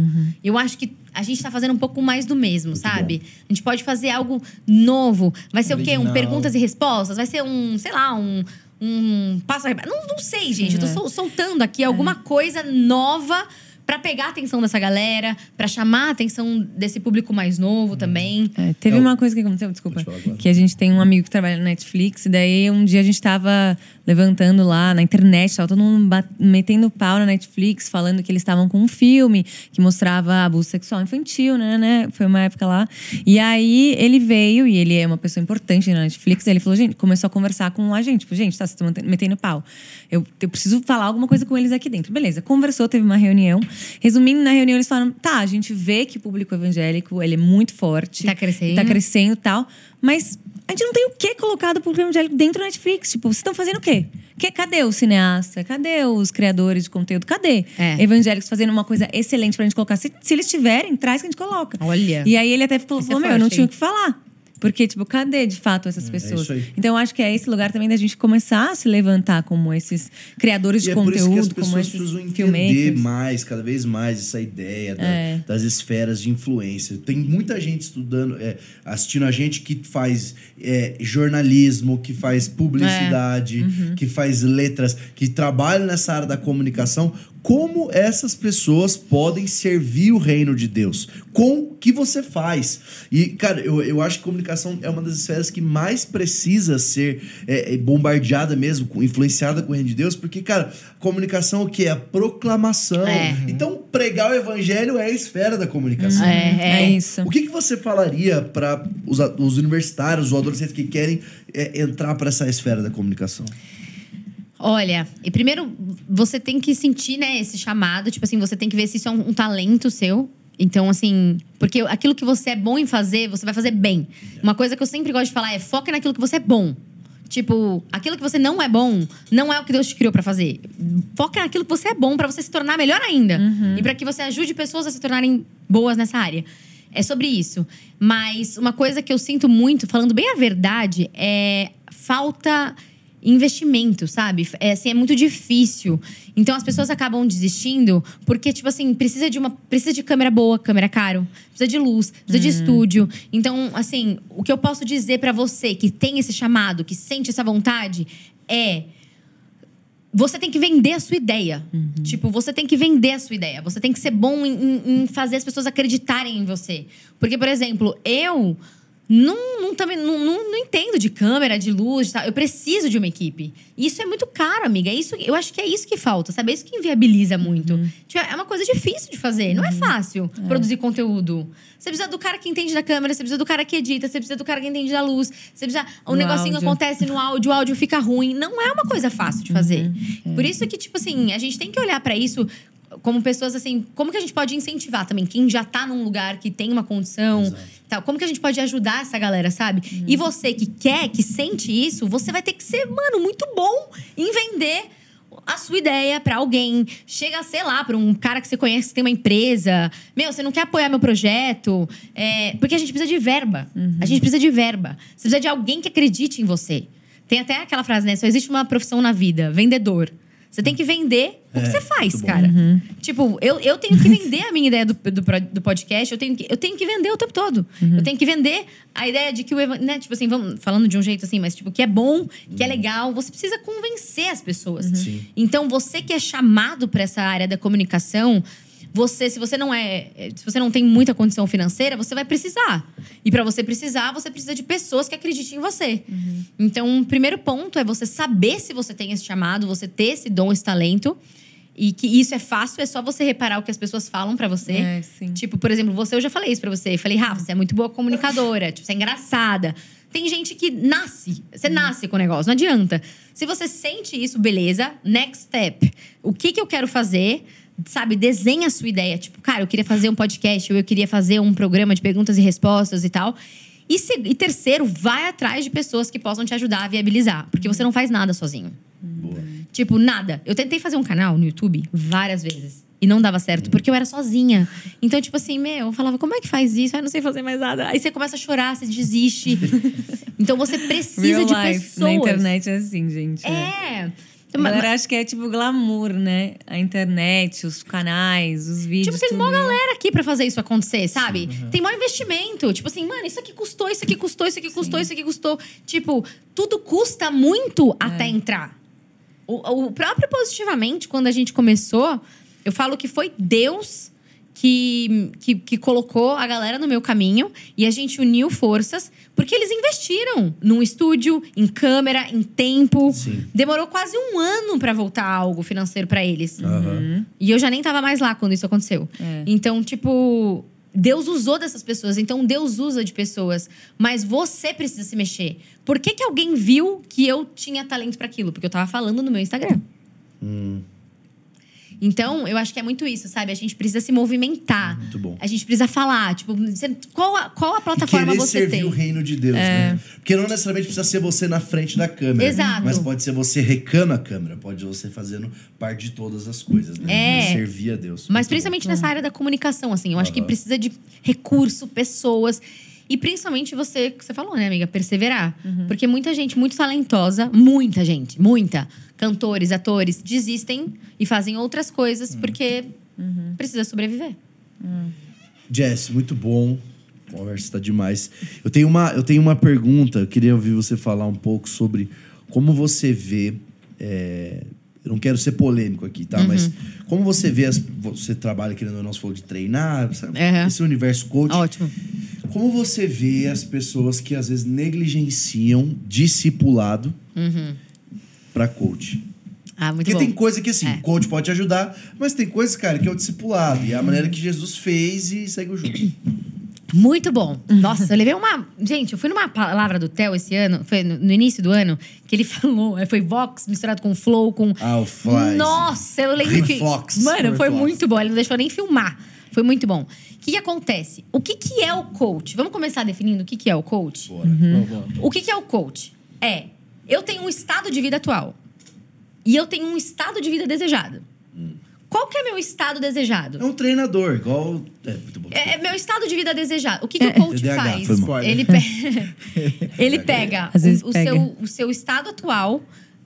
Eu acho que a gente tá fazendo um pouco mais do mesmo, sabe? A gente pode fazer algo novo. Vai ser o quê? Um Original. perguntas e respostas? Vai ser um, sei lá, um. Um passo a não, não sei, gente. Eu tô É. sol- soltando aqui alguma coisa nova pra pegar a atenção dessa galera, pra chamar a atenção desse público mais novo também. É, teve É uma coisa que aconteceu, desculpa. Que a gente tem um amigo que trabalha na Netflix, e daí um dia a gente tava levantando lá na internet, tava todo mundo metendo pau na Netflix, falando que eles estavam com um filme que mostrava abuso sexual infantil, né, né? Foi uma época lá. E aí ele veio, e ele é uma pessoa importante na Netflix, e ele falou, gente, começou a conversar com a gente. Tipo, gente, tá, vocês estão metendo pau. Eu, eu preciso falar alguma coisa com eles aqui dentro. Beleza, conversou, teve uma reunião. Resumindo, na reunião eles falaram, tá, a gente vê que o público evangélico, ele é muito forte. Tá crescendo. Tá crescendo e tal. Mas a gente não tem o que colocado pro público evangélico dentro da Netflix. Tipo, vocês estão fazendo o quê? Que, cadê o cineasta? Cadê os criadores de conteúdo? Cadê? É. Evangélicos fazendo uma coisa excelente pra gente colocar. Se, se eles tiverem, traz que a gente coloca. Olha. E aí ele até falou, é meu, eu não forte, tinha o que falar. Porque, tipo, cadê de fato essas pessoas? isso aí. então, eu acho que é esse lugar também da gente começar a se levantar como esses criadores E de é por isso que as conteúdo, como pessoas esses precisam entender filmmakers. mais, cada vez mais, essa ideia da- É. das esferas de influência. Tem muita gente estudando, é, assistindo a gente que faz é, jornalismo, que faz publicidade, Uhum. que faz letras, que trabalha nessa área da comunicação. Como essas pessoas podem servir o reino de Deus? Com o que você faz? E, cara, eu, eu acho que comunicação é uma das esferas que mais precisa ser é, é, bombardeada mesmo, com- influenciada com o reino de Deus, porque, cara, comunicação o que? É a proclamação. É. Então, pregar o evangelho é a esfera da comunicação. É, É é. isso. O que, que você falaria para os, os universitários, os adolescentes que querem é, entrar para essa esfera da comunicação? Olha, e primeiro você tem que sentir, né, esse chamado. Tipo assim, você tem que ver se isso é um, um talento seu. Então, assim, porque aquilo que você é bom em fazer, você vai fazer bem. Uma coisa que eu sempre gosto de falar é foca naquilo que você é bom. Tipo, aquilo que você não é bom, não é o que Deus te criou pra fazer. Foca naquilo que você é bom pra você se tornar melhor ainda. E pra que você ajude pessoas a se tornarem boas nessa área. É sobre isso. Mas uma coisa que eu sinto muito, falando bem a verdade, é falta investimento, sabe? É, assim, é muito difícil. Então as pessoas acabam desistindo porque, tipo assim, precisa de uma. Precisa de câmera boa, câmera caro, precisa de luz, precisa de estúdio. Então, assim, o que eu posso dizer pra você que tem esse chamado, que sente essa vontade, é você tem que vender a sua ideia. Tipo, você tem que vender a sua ideia. Você tem que ser bom em, em- em fazer as pessoas acreditarem em você. Porque, por exemplo, eu não, não, também, não, não, não entendo de câmera, de luz, de tal. eu preciso de uma equipe. E isso é muito caro, amiga. É Isso, eu acho que é isso que falta, sabe? É isso que inviabiliza muito. Tipo, é uma coisa difícil de fazer. Não é fácil produzir conteúdo. Você precisa do cara que entende da câmera, você precisa do cara que edita, você precisa do cara que entende da luz. Você precisa. O Do negocinho áudio. acontece no áudio, o áudio fica ruim. Não é uma coisa fácil de fazer. Por isso que, tipo assim, a gente tem que olhar pra isso como pessoas assim, como que a gente pode incentivar também quem já tá num lugar que tem uma condição, Exato. tal, como que a gente pode ajudar essa galera, sabe? E você que quer, que sente isso, você vai ter que ser, mano, muito bom em vender a sua ideia pra alguém. Chega, sei lá, pra um cara que você conhece que tem uma empresa. Meu, você não quer apoiar meu projeto? É, porque a gente precisa de verba. A gente precisa de verba. Você precisa de alguém que acredite em você. Tem até aquela frase, né? Só existe uma profissão na vida: vendedor. Você tem que vender o que É, você faz, cara. Tipo, eu, eu tenho que vender a minha ideia do, do, do podcast, eu tenho, que, eu tenho que vender o tempo todo. Eu tenho que vender a ideia de que o né, tipo assim, vamos falando de um jeito assim, mas tipo, que é bom, que é legal, você precisa convencer as pessoas. Sim. Então, você que é chamado para essa área da comunicação, você, se você não é, se você não tem muita condição financeira, você vai precisar. E para você precisar, você precisa de pessoas que acreditem em você. Então, o primeiro ponto é você saber se você tem esse chamado, você ter esse dom, esse talento. E que isso é fácil, é só você reparar o que as pessoas falam para você. É, sim. Tipo, por exemplo, você, eu já falei isso pra você. Eu falei, Rafa, você é muito boa comunicadora, tipo, você é engraçada. Tem gente que nasce, você nasce com o negócio, não adianta. Se você sente isso, beleza, next step. O que que eu quero fazer? Sabe, desenha a sua ideia. Tipo, cara, eu queria fazer um podcast, ou eu queria fazer um programa de perguntas e respostas e tal. E, se- e terceiro, vai atrás de pessoas que possam te ajudar a viabilizar. Porque você não faz nada sozinho. Boa. Tipo, nada. Eu tentei fazer um canal no YouTube várias vezes. E não dava certo, porque eu era sozinha. Então, tipo assim, meu, eu falava, como é que faz isso? Eu não sei fazer mais nada. Aí você começa a chorar, você desiste. então você precisa Real de life pessoas. na internet é assim, gente. É. A galera acha que é tipo glamour, né? A internet, os canais, os vídeos. Tipo, tem tudo. mó galera aqui pra fazer isso acontecer, sabe? Tem maior investimento. Tipo assim, mano, isso aqui custou, isso aqui custou, isso aqui custou, isso aqui custou. Tipo, tudo custa muito até entrar. O, o próprio Positivamente, quando a gente começou, eu falo que foi Deus que, que, que colocou a galera no meu caminho e a gente uniu forças, porque eles investiram num estúdio, em câmera, em tempo. Sim. Demorou quase um ano pra voltar algo financeiro pra eles. Aham. E eu já nem tava mais lá quando isso aconteceu. É. Então, tipo, Deus usou dessas pessoas. Então, Deus usa de pessoas. Mas você precisa se mexer. Por que, que alguém viu que eu tinha talento pra aquilo? Porque eu tava falando no meu Instagram. Hum, Então, eu acho que é muito isso, sabe? A gente precisa se movimentar. Muito bom. A gente precisa falar. Tipo, você- qual a, qual a E plataforma querer você servir tem? o reino de Deus, né? Porque não necessariamente precisa ser você na frente da câmera. Exato. Mas pode ser você recando a câmera. Pode você fazendo parte de todas as coisas, né? É. Servir a Deus. Mas Muito principalmente nessa área da comunicação, assim. Eu acho que precisa de recurso, pessoas. E principalmente você, que você falou, né, amiga? Perseverar. Porque muita gente muito talentosa, muita gente, muita, cantores, atores, desistem e fazem outras coisas porque precisa sobreviver. bom. Jess, muito bom. A conversa está demais. Eu tenho, uma, eu tenho uma pergunta. Eu queria ouvir você falar um pouco sobre como você vê. é, eu não quero ser polêmico aqui, tá? Mas como você vê. As, você trabalha, querendo ou não, você falou de treinar, sabe? Uhum. esse universo coach. Ótimo. Como você vê as pessoas que às vezes negligenciam discipulado pra coach? Ah, muito Porque bom. tem coisa que assim, É. o coach pode te ajudar, mas tem coisas, cara, que é o discipulado. E é a maneira que Jesus fez e segue o jogo. Muito bom. Nossa, eu levei uma. Gente, eu fui numa palavra do Theo esse ano, foi no início do ano, que ele falou, é, foi Vox misturado com Flow, com. Ah, o Flies. Nossa, eu lembro que. Reflox. Mano, foi muito bom. Ele não deixou nem filmar. Foi muito bom. O que, que acontece? O que, que é o coach? Vamos começar definindo o que, que é o coach? Bora. Bom, bom. O que, que é o coach? É, eu tenho um estado de vida atual. E eu tenho um estado de vida desejado. Qual que é meu estado desejado? É um treinador, igual. É, muito bom. É, é meu estado de vida desejado. O que, que o coach TDAH, faz? Ele, pe- ele pega, o, o pega. Seu, o seu estado atual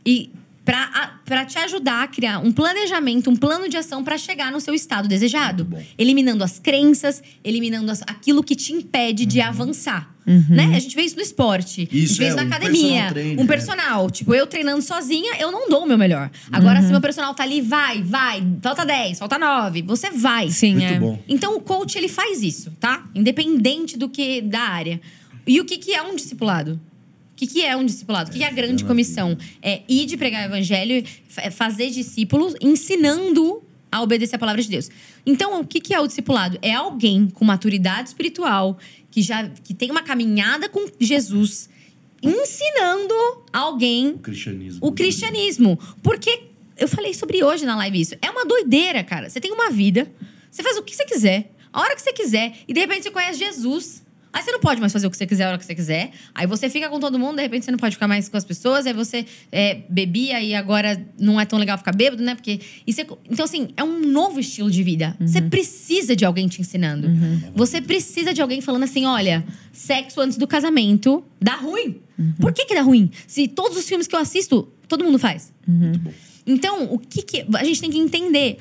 e pra, a- pra te ajudar a criar um planejamento, um plano de ação pra chegar no seu estado desejado. Eliminando as crenças, eliminando as- aquilo que te impede de avançar. Uhum. Né? A gente vê isso no esporte. a Isso, gente vê é, isso na um academia. personal trainer, um né? personal. Tipo, eu treinando sozinha, eu não dou o meu melhor. Agora, Uhum. se meu personal tá ali, vai, vai. Falta 10, falta 9. Você vai. Sim, Muito é. bom. Então o coach ele faz isso, tá? Independente do que da área. E o que, que é um discipulado? O que, que é um discipulado? O que, que é a grande comissão? É ir de pregar o evangelho, fa- fazer discípulos, ensinando a obedecer a palavra de Deus. Então, o que, que é o discipulado? É alguém com maturidade espiritual, que já que tem uma caminhada com Jesus, ensinando alguém O cristianismo. o cristianismo. Porque eu falei sobre hoje na live isso. É uma doideira, cara. Você tem uma vida, você faz o que você quiser, a hora que você quiser, e de repente você conhece Jesus. Aí você não pode mais fazer o que você quiser a hora que você quiser. Aí você fica com todo mundo, de repente você não pode ficar mais com as pessoas. Aí você é, bebia e agora não é tão legal ficar bêbado, né? Porque. você- então, assim, é um novo estilo de vida. Você precisa de alguém te ensinando. Você precisa de alguém falando assim: olha, sexo antes do casamento dá ruim. Por que, que dá ruim? Se todos os filmes que eu assisto, todo mundo faz. Então, o que, que a gente tem que entender?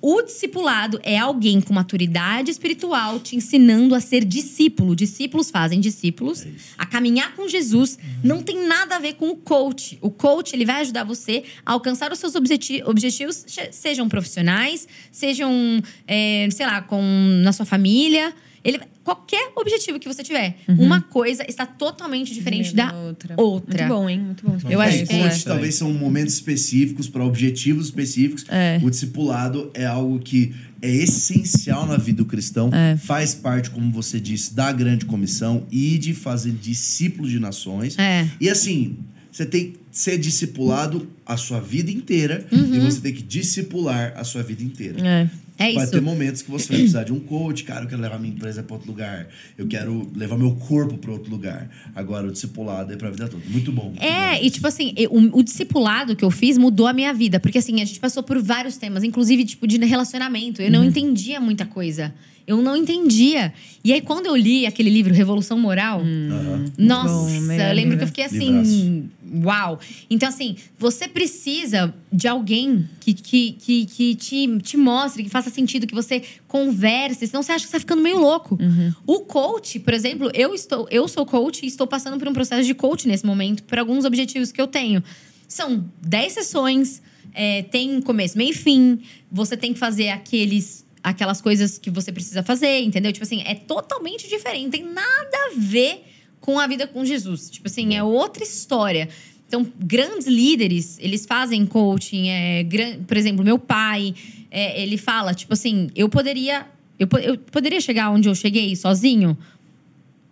O discipulado é alguém com maturidade espiritual te ensinando a ser discípulo. Discípulos fazem discípulos. a caminhar com Jesus não tem nada a ver com o coach. O coach ele vai ajudar você a alcançar os seus objeti- objetivos, sejam profissionais, sejam, é, sei lá, com, na sua família. Ele, qualquer objetivo que você tiver. Uma coisa está totalmente diferente da outra. Muito bom, hein? Muito bom. Eu acho É, que coach é. talvez são momentos específicos para objetivos específicos. É. O discipulado é algo que é essencial na vida do cristão. É. Faz parte, como você disse, da grande comissão e de fazer discípulos de nações. É. E assim, você tem que ser discipulado a sua vida inteira Uhum. e você tem que discipular a sua vida inteira. É. É Vai isso. ter momentos que você vai precisar de um coach. Cara, eu quero levar minha empresa para outro lugar. Eu quero levar meu corpo para outro lugar. Agora, o discipulado é para a vida toda. Muito bom. muito É, bom. e tipo assim, o, o discipulado que eu fiz mudou a minha vida. Porque assim, a gente passou por vários temas, inclusive tipo de relacionamento. Eu não entendia muita coisa. Eu não entendia. E aí, quando eu li aquele livro, Revolução Moral, Aham. nossa, Bom, eu lembro que eu fiquei assim, Livraço. uau. Então, assim, você precisa de alguém que, que, que, que te, te mostre, que faça sentido, que você converse, senão você acha que você tá ficando meio louco. O coach, por exemplo, eu, estou, eu sou coach e estou passando por um processo de coach nesse momento, por alguns objetivos que eu tenho. São 10 sessões, é, tem começo, meio e fim. Você tem que fazer aqueles, aquelas coisas que você precisa fazer, entendeu? Tipo assim, é totalmente diferente. Não tem nada a ver com a vida com Jesus. Tipo assim, é outra história. Então, grandes líderes, eles fazem coaching. É, gran- por exemplo, meu pai, é, ele fala, tipo assim, eu poderia... Eu, eu poderia chegar onde eu cheguei sozinho?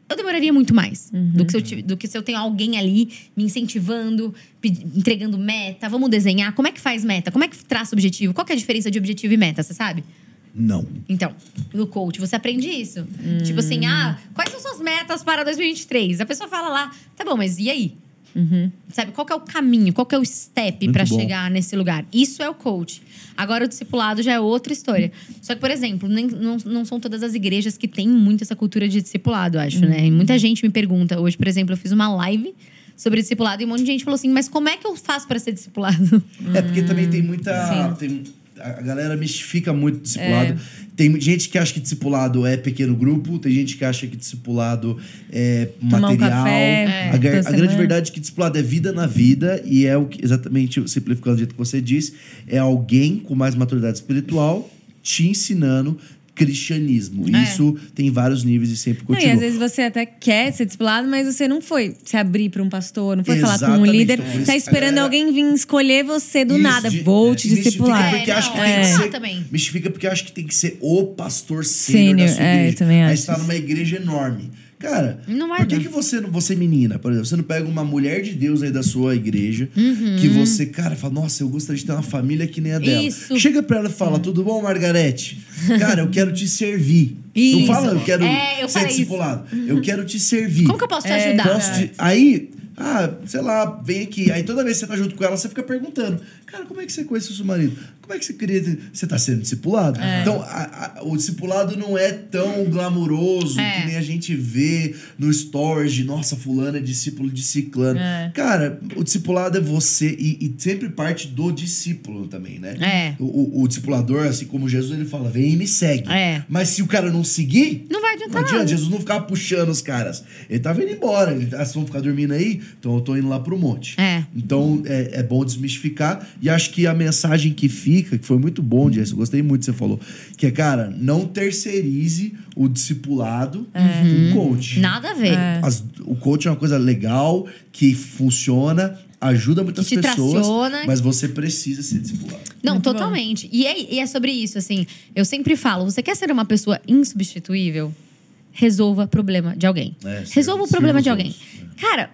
eu demoraria muito mais do, que se eu, tive- do que se eu tenho alguém ali me incentivando, entregando meta. Vamos desenhar. Como é que faz meta? Como é que traça objetivo? Qual é a diferença de objetivo e meta, você sabe? Não. Então, no coach, você aprende isso. Tipo assim, ah, quais são suas metas para 2023? A pessoa fala lá, tá bom, mas e aí? Sabe, qual que é o caminho, qual que é o step para chegar nesse lugar? Isso é o coach. Agora, o discipulado já é outra história. Só que, por exemplo, nem- não, não são todas as igrejas que têm muito essa cultura de discipulado, eu acho, né? E muita gente me pergunta. Hoje, por exemplo, eu fiz uma live sobre discipulado e um monte de gente falou assim: mas como é que eu faço para ser discipulado? É porque também tem muita. Sim. tem- a galera mistifica muito discipulado. Tem gente que acha que discipulado é pequeno grupo, tem gente que acha que discipulado é Tomar um material. café, a, toda a grande verdade é que discipulado é vida na vida e é o que, exatamente simplificando do jeito que você disse, é alguém com mais maturidade espiritual te ensinando cristianismo. É. Isso tem vários níveis e sempre Não, e continua. às vezes você até quer ser discipulado, mas você não foi se abrir para um pastor, não foi falar com um Exatamente, líder. então, tá esperando galera- alguém vir escolher você do nada. de- Vou é, te mistifica discipular. Porque É, acho que tem é. que ser, também. Mistifica porque acho que tem que ser o pastor sênior da sua é, igreja. eu também acho você tá numa igreja enorme. Cara, Não vai por que, dar. que você, não- você menina, por exemplo, você não pega uma mulher de Deus aí da sua igreja Uhum. que você, cara, fala, nossa, eu gostaria de ter uma família que nem a dela. Isso. Chega pra ela e fala, tudo bom, Margarete? Cara, eu quero te servir. Não Isso. fala, eu quero É, eu ser discipulado. Eu quero te servir. Como que eu posso te É, ajudar? Posso te- Aí, ah, sei lá, vem aqui. Aí toda vez que você tá junto com ela, você fica perguntando: Cara, como é que você conhece o seu marido? Como é que você queria. ter- Você tá sendo discipulado? Então, a- a- o discipulado não é tão glamuroso É. que nem a gente vê no stories de nossa, fulano é discípulo de ciclano. É. Cara, o discipulado é você e, e sempre parte do discípulo também, né? É. O, o- o discipulador, assim como Jesus, ele fala: vem e me segue. É. Mas se o cara não seguir, Não vai adiantar não adianta, nada. Jesus não ficava puxando os caras. Ele tava indo embora. Ele, ah, vocês vão ficar dormindo aí? Então eu tô indo lá pro monte. É. Então é, é bom desmistificar. E acho que a mensagem que fica, que foi muito bom, Jess, eu gostei muito que você falou, que é, cara, não terceirize o discipulado com o coach. Nada a ver. É. As- o coach é uma coisa legal, que funciona, ajuda muitas Que te pessoas, traciona. mas você precisa ser discipulado. Não, Muito totalmente. E é, e é sobre isso, assim. Eu sempre falo: você quer ser uma pessoa insubstituível? Resolva problema de alguém. É, Resolva o problema de alguém. Cara,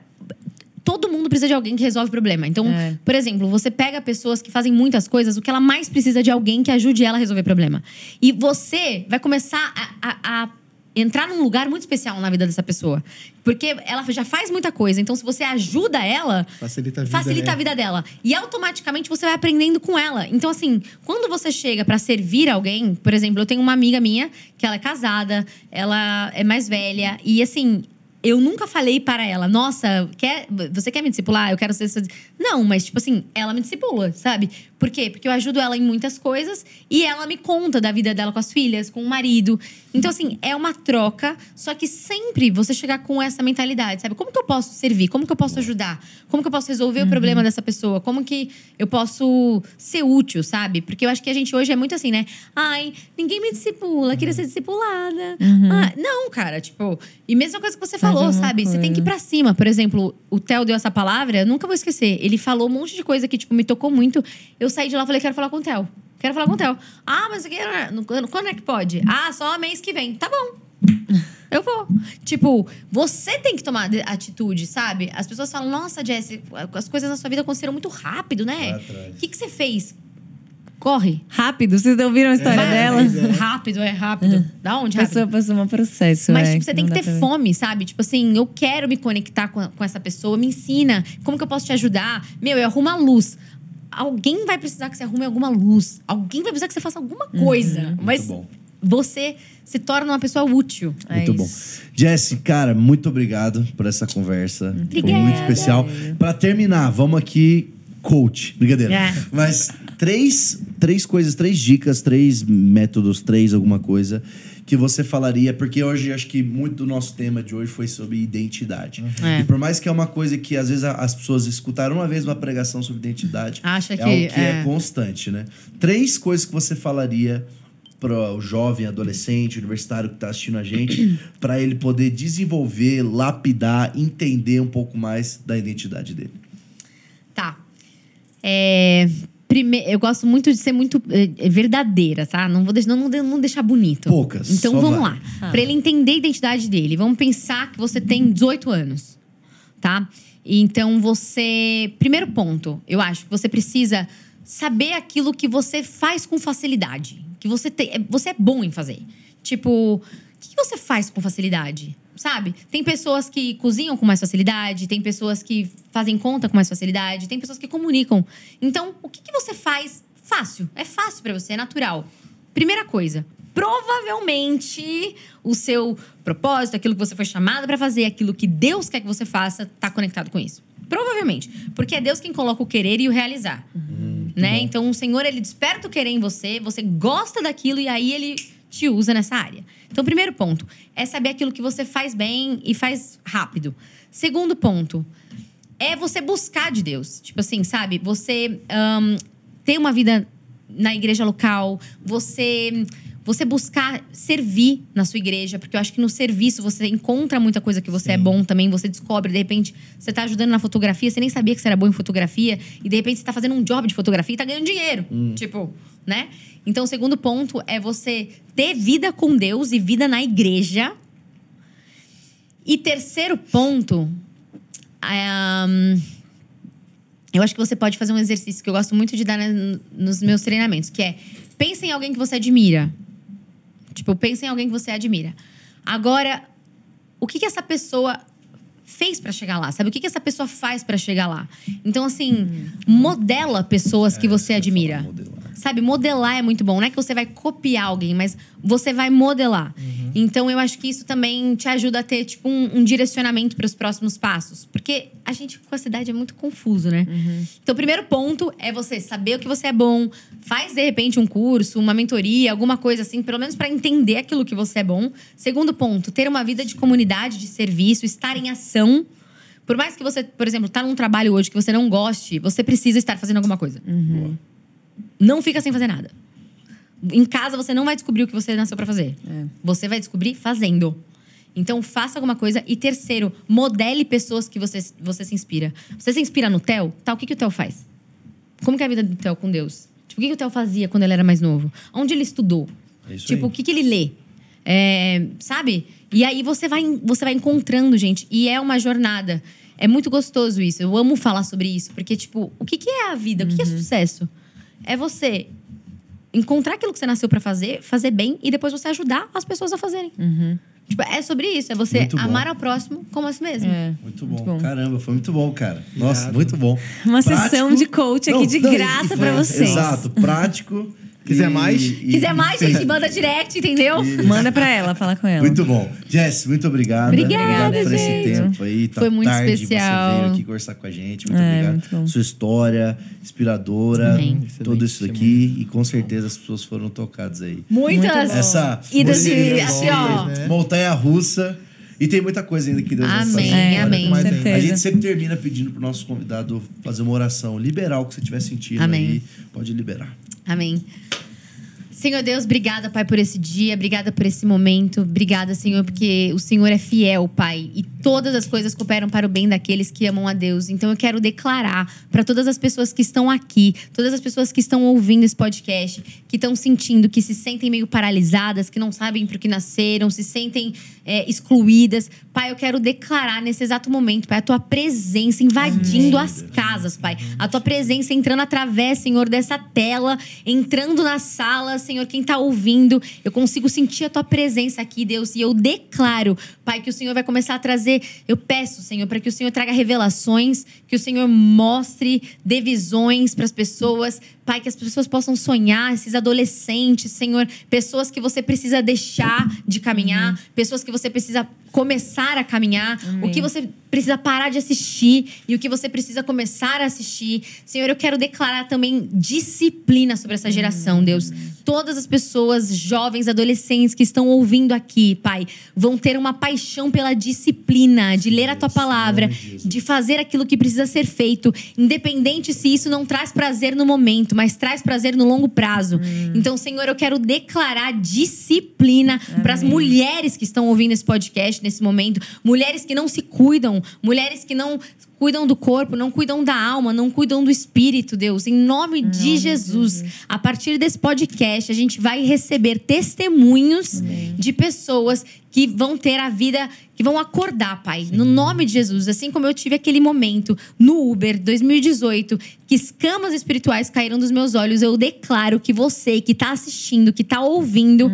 todo mundo precisa de alguém que resolve problema. Então, É. por exemplo, você pega pessoas que fazem muitas coisas, o que ela mais precisa é de alguém que ajude ela a resolver problema. E você vai começar a- a- a entrar num lugar muito especial na vida dessa pessoa. Porque ela já faz muita coisa. Então, se você ajuda ela, Facilita a vida. facilita né? a vida dela. E automaticamente você vai aprendendo com ela. Então, assim, quando você chega pra servir alguém, por exemplo, eu tenho uma amiga minha que ela é casada, ela é mais velha, e assim. Eu nunca falei para ela, nossa, quer, você quer me discipular? Eu quero ser. sua-" Não, mas, tipo assim, ela me discipula, sabe? Por quê? Porque eu ajudo ela em muitas coisas e ela me conta da vida dela com as filhas, com o marido. Então, assim, é uma troca, só que sempre você chegar com essa mentalidade, sabe? Como que eu posso servir? Como que eu posso ajudar? Como que eu posso resolver o problema dessa pessoa? Como que eu posso ser útil, sabe? Porque eu acho que a gente hoje é muito assim, né? Ai, ninguém me discipula, queria ser discipulada. Ah, não, cara, tipo. E mesma coisa que você falou, alguma sabe? Você tem que ir pra cima. Por exemplo, o Theo deu essa palavra, eu nunca vou esquecer. Ele falou um monte de coisa que, tipo, me tocou muito. Eu saí de lá e falei, quero falar com o Theo. Quero falar com o Theo. Ah, mas aqui, quando é que pode? Ah, só mês que vem. Tá bom. Eu vou. Tipo, você tem que tomar de- atitude, sabe? As pessoas falam, nossa, Jessie, as coisas na sua vida aconteceram muito rápido, né? O que, que você fez? Corre. Rápido, vocês ouviram a história Vai. dela? Rápido, é rápido. Da onde, A rápido? pessoa passou um processo. Mas, é, tipo, você tem que ter fome, sabe? Tipo assim, eu quero me conectar com, com essa pessoa, me ensina. Como que eu posso te ajudar? Meu, eu arrumo a luz. Alguém vai precisar que você arrume alguma luz. Alguém vai precisar que você faça alguma coisa. Uhum. Mas bom. você se torna uma pessoa útil. É Muito bom. isso. Jesse, cara, muito obrigado por essa conversa. Foi Obrigada. muito especial. Pra terminar, vamos aqui, coach. Brincadeira. É. Mas três, três coisas, três dicas, três métodos, três alguma coisa que você falaria, porque hoje acho que muito do nosso tema de hoje foi sobre identidade. É. E por mais que é uma coisa que às vezes as pessoas escutaram uma vez uma pregação sobre identidade, Acha é que- algo que é. é. constante, né? Três coisas que você falaria para o jovem, adolescente, universitário que está assistindo a gente, para ele poder desenvolver, lapidar, entender um pouco mais da identidade dele. Tá. É, prime- eu gosto muito de ser muito é, verdadeira, tá? Não vou, deix- não, não, não deixar bonito. Poucas, Então só vamos vai. lá. Pra ele entender a identidade dele, vamos pensar que você tem 18 anos, tá? Então você. Primeiro ponto, eu acho que você precisa saber aquilo que você faz com facilidade. Que você, tem, é- você é bom em fazer. Tipo, o que você faz com facilidade? Sabe? Tem pessoas que cozinham com mais facilidade, tem pessoas que fazem conta com mais facilidade, tem pessoas que comunicam. Então, o que, que você faz fácil? É fácil pra você, é natural. Primeira coisa, provavelmente o seu propósito, aquilo que você foi chamado pra fazer, aquilo que Deus quer que você faça, tá conectado com isso. Provavelmente, porque é Deus quem coloca o querer e o realizar, né? Então o Senhor ele desperta o querer em você, você gosta daquilo e aí ele te usa nessa área. Então, primeiro ponto é saber aquilo que você faz bem e faz rápido. Segundo ponto é você buscar de Deus. Tipo assim, sabe? Você ahn, ter uma vida na igreja local, você você buscar servir na sua igreja, porque eu acho que no serviço você encontra muita coisa que você é bom também, você descobre, de repente, você tá ajudando na fotografia, você nem sabia que você era bom em fotografia, e de repente você tá fazendo um job de fotografia e tá ganhando dinheiro. Tipo, né? Então, o segundo ponto é você ter vida com Deus e vida na igreja. E terceiro ponto, é, hum, eu acho que você pode fazer um exercício que eu gosto muito de dar nos meus treinamentos, que é pensa em alguém que você admira. Tipo, pensa em alguém que você admira. Agora, o que, que essa pessoa fez pra chegar lá? Sabe? O que, que essa pessoa faz pra chegar lá? Então, assim, modela pessoas que você admira. modelar. Sabe, modelar é muito bom. Não é que você vai copiar alguém, mas você vai modelar. Então, eu acho que isso também te ajuda a ter, tipo, um, um direcionamento para os próximos passos. Porque a gente com a cidade é muito confuso, né? Então, o primeiro ponto é você saber o que você é bom. Faz, de repente, um curso, uma mentoria, alguma coisa assim, pelo menos para entender aquilo que você é bom. Segundo ponto, ter uma vida de comunidade, de serviço, estar em ação. Por mais que você, por exemplo, tá num trabalho hoje que você não goste, você precisa estar fazendo alguma coisa. Boa. Não fica sem fazer nada. Em casa você não vai descobrir o que você nasceu pra fazer. É. Você vai descobrir fazendo. Então faça alguma coisa. E terceiro, modele pessoas que você, você se inspira. Você se inspira no Theo? Tá, o que, que o Theo faz? Como que é a vida do Theo com Deus? Tipo, o que, que o Theo fazia quando ele era mais novo? Onde ele estudou? É isso tipo, aí. o que, que ele lê? É, sabe? E aí você vai, você vai encontrando, gente. E é uma jornada. É muito gostoso isso. Eu amo falar sobre isso. Porque, tipo, o que, que é a vida? O que, que é Uhum. sucesso? É você encontrar aquilo que você nasceu pra fazer, fazer bem e depois você ajudar as pessoas a fazerem. Tipo, é sobre isso. É você amar ao próximo como a si mesmo. É. Muito bom. Muito bom. Caramba, foi muito bom, cara. Nossa, Irado. muito bom. Uma Prático. sessão de coach aqui de e- graça pra foi- vocês. Exato, prático. Quiser e- mais? e- Quiser mais, gente, manda direct, entendeu? Manda pra ela, fala com ela. Muito bom. Jess, muito obrigado. Obrigada, obrigado por esse gente. tempo aí. Tá Foi muito tarde, especial. Você veio aqui conversar com a gente. Muito É, obrigado. muito. Sua história inspiradora, Amém. tudo Excelente isso aqui. E com certeza as pessoas foram tocadas aí. Muitas. Essa idas de. Assim, ó. né? montanha russa. E tem muita coisa ainda que Deus. Amém, agora. amém. Certeza. A gente sempre termina pedindo pro nosso convidado fazer uma oração. Liberar o que você estiver sentindo Amém. aí. Pode liberar. Amém. Senhor Deus, obrigada, Pai, por esse dia, obrigada por esse momento. Obrigada, Senhor, porque o Senhor é fiel, Pai, e todas as coisas cooperam para o bem daqueles que amam a Deus. Então eu quero declarar para todas as pessoas que estão aqui, todas as pessoas que estão ouvindo esse podcast, que estão sentindo, que se sentem meio paralisadas, que não sabem por que nasceram, se sentem é, excluídas. Pai, eu quero declarar nesse exato momento, Pai, a tua presença invadindo as casas, Pai. A tua presença entrando através, Senhor, dessa tela, entrando na sala, Senhor, quem tá ouvindo, eu consigo sentir a tua presença aqui, Deus, e eu declaro, Pai, que o Senhor vai começar a trazer, eu peço, Senhor, para que o Senhor traga revelações, que o Senhor mostre, dê visões para as pessoas, Pai, que as pessoas possam sonhar, esses adolescentes, Senhor, pessoas que você precisa deixar de caminhar, pessoas que você precisa começar a caminhar, o que você precisa parar de assistir e o que você precisa começar a assistir. Senhor, eu quero declarar também disciplina sobre essa geração, Deus. Todas as pessoas, jovens, adolescentes que estão ouvindo aqui, Pai, vão ter uma paixão pela disciplina, de ler a tua palavra, de fazer aquilo que precisa ser feito, independente se isso não traz prazer no momento, mas traz prazer no longo prazo. Então, Senhor, eu quero declarar disciplina para as mulheres que estão ouvindo esse podcast nesse momento, mulheres que não se cuidam, mulheres que não cuidam do corpo, não cuidam da alma, não cuidam do espírito, Deus. Em nome de Jesus, a partir desse podcast, a gente vai receber testemunhos de pessoas que vão ter a vida, que vão acordar, Pai. No nome de Jesus, assim como eu tive aquele momento no Uber 2018, que escamas espirituais caíram dos meus olhos, eu declaro que você que está assistindo, que está ouvindo,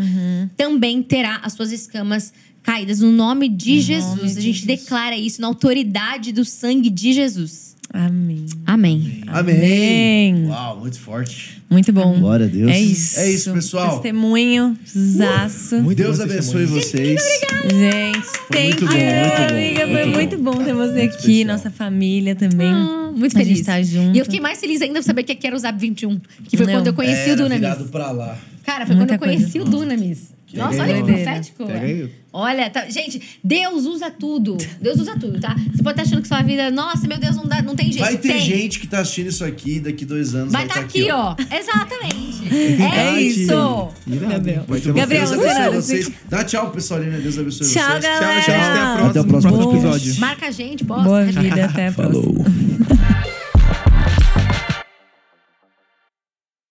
também terá as suas escamas caídas no nome de Jesus. a gente declara isso na autoridade do sangue de Jesus. Amém. Amém. Amém. Amém. Uau, muito forte. Muito bom. Glória a Deus. É isso. É isso, pessoal. Testemunho, zaço. Muito Deus abençoe testemunho. vocês. Gente, Foi muito thank bom, you, muito bom, amiga. Foi muito muito bom ter você Muito aqui, especial. nossa família também. Ah, muito A feliz. gente tá junto. E eu fiquei mais feliz ainda por saber que aqui era o Zap 21. Que foi Não. quando eu conheci Era o Dunamis. virado pra lá. Cara, foi Muita quando eu conheci coisa. o Dunamis. Nossa, olha que profético. Pega. Olha, tá- gente, Deus usa tudo. Deus usa tudo, tá? Você pode estar achando que sua vida, nossa, meu Deus, não, dá, não tem jeito. Vai ter tem. gente que tá assistindo isso aqui daqui dois anos. Vai tá estar aqui, ó. Exatamente. é Verdade. isso. Irado. Gabriel. Vai ter Gabriel, Deus você abençoe não, vocês. Dá tchau, pessoal. Lina. Deus abençoe Tchau, vocês. galera. Tchau, gente. Até a próxima. Até o próximo episódio. Marca a gente, posta. Boa vida, até a próxima. Falou.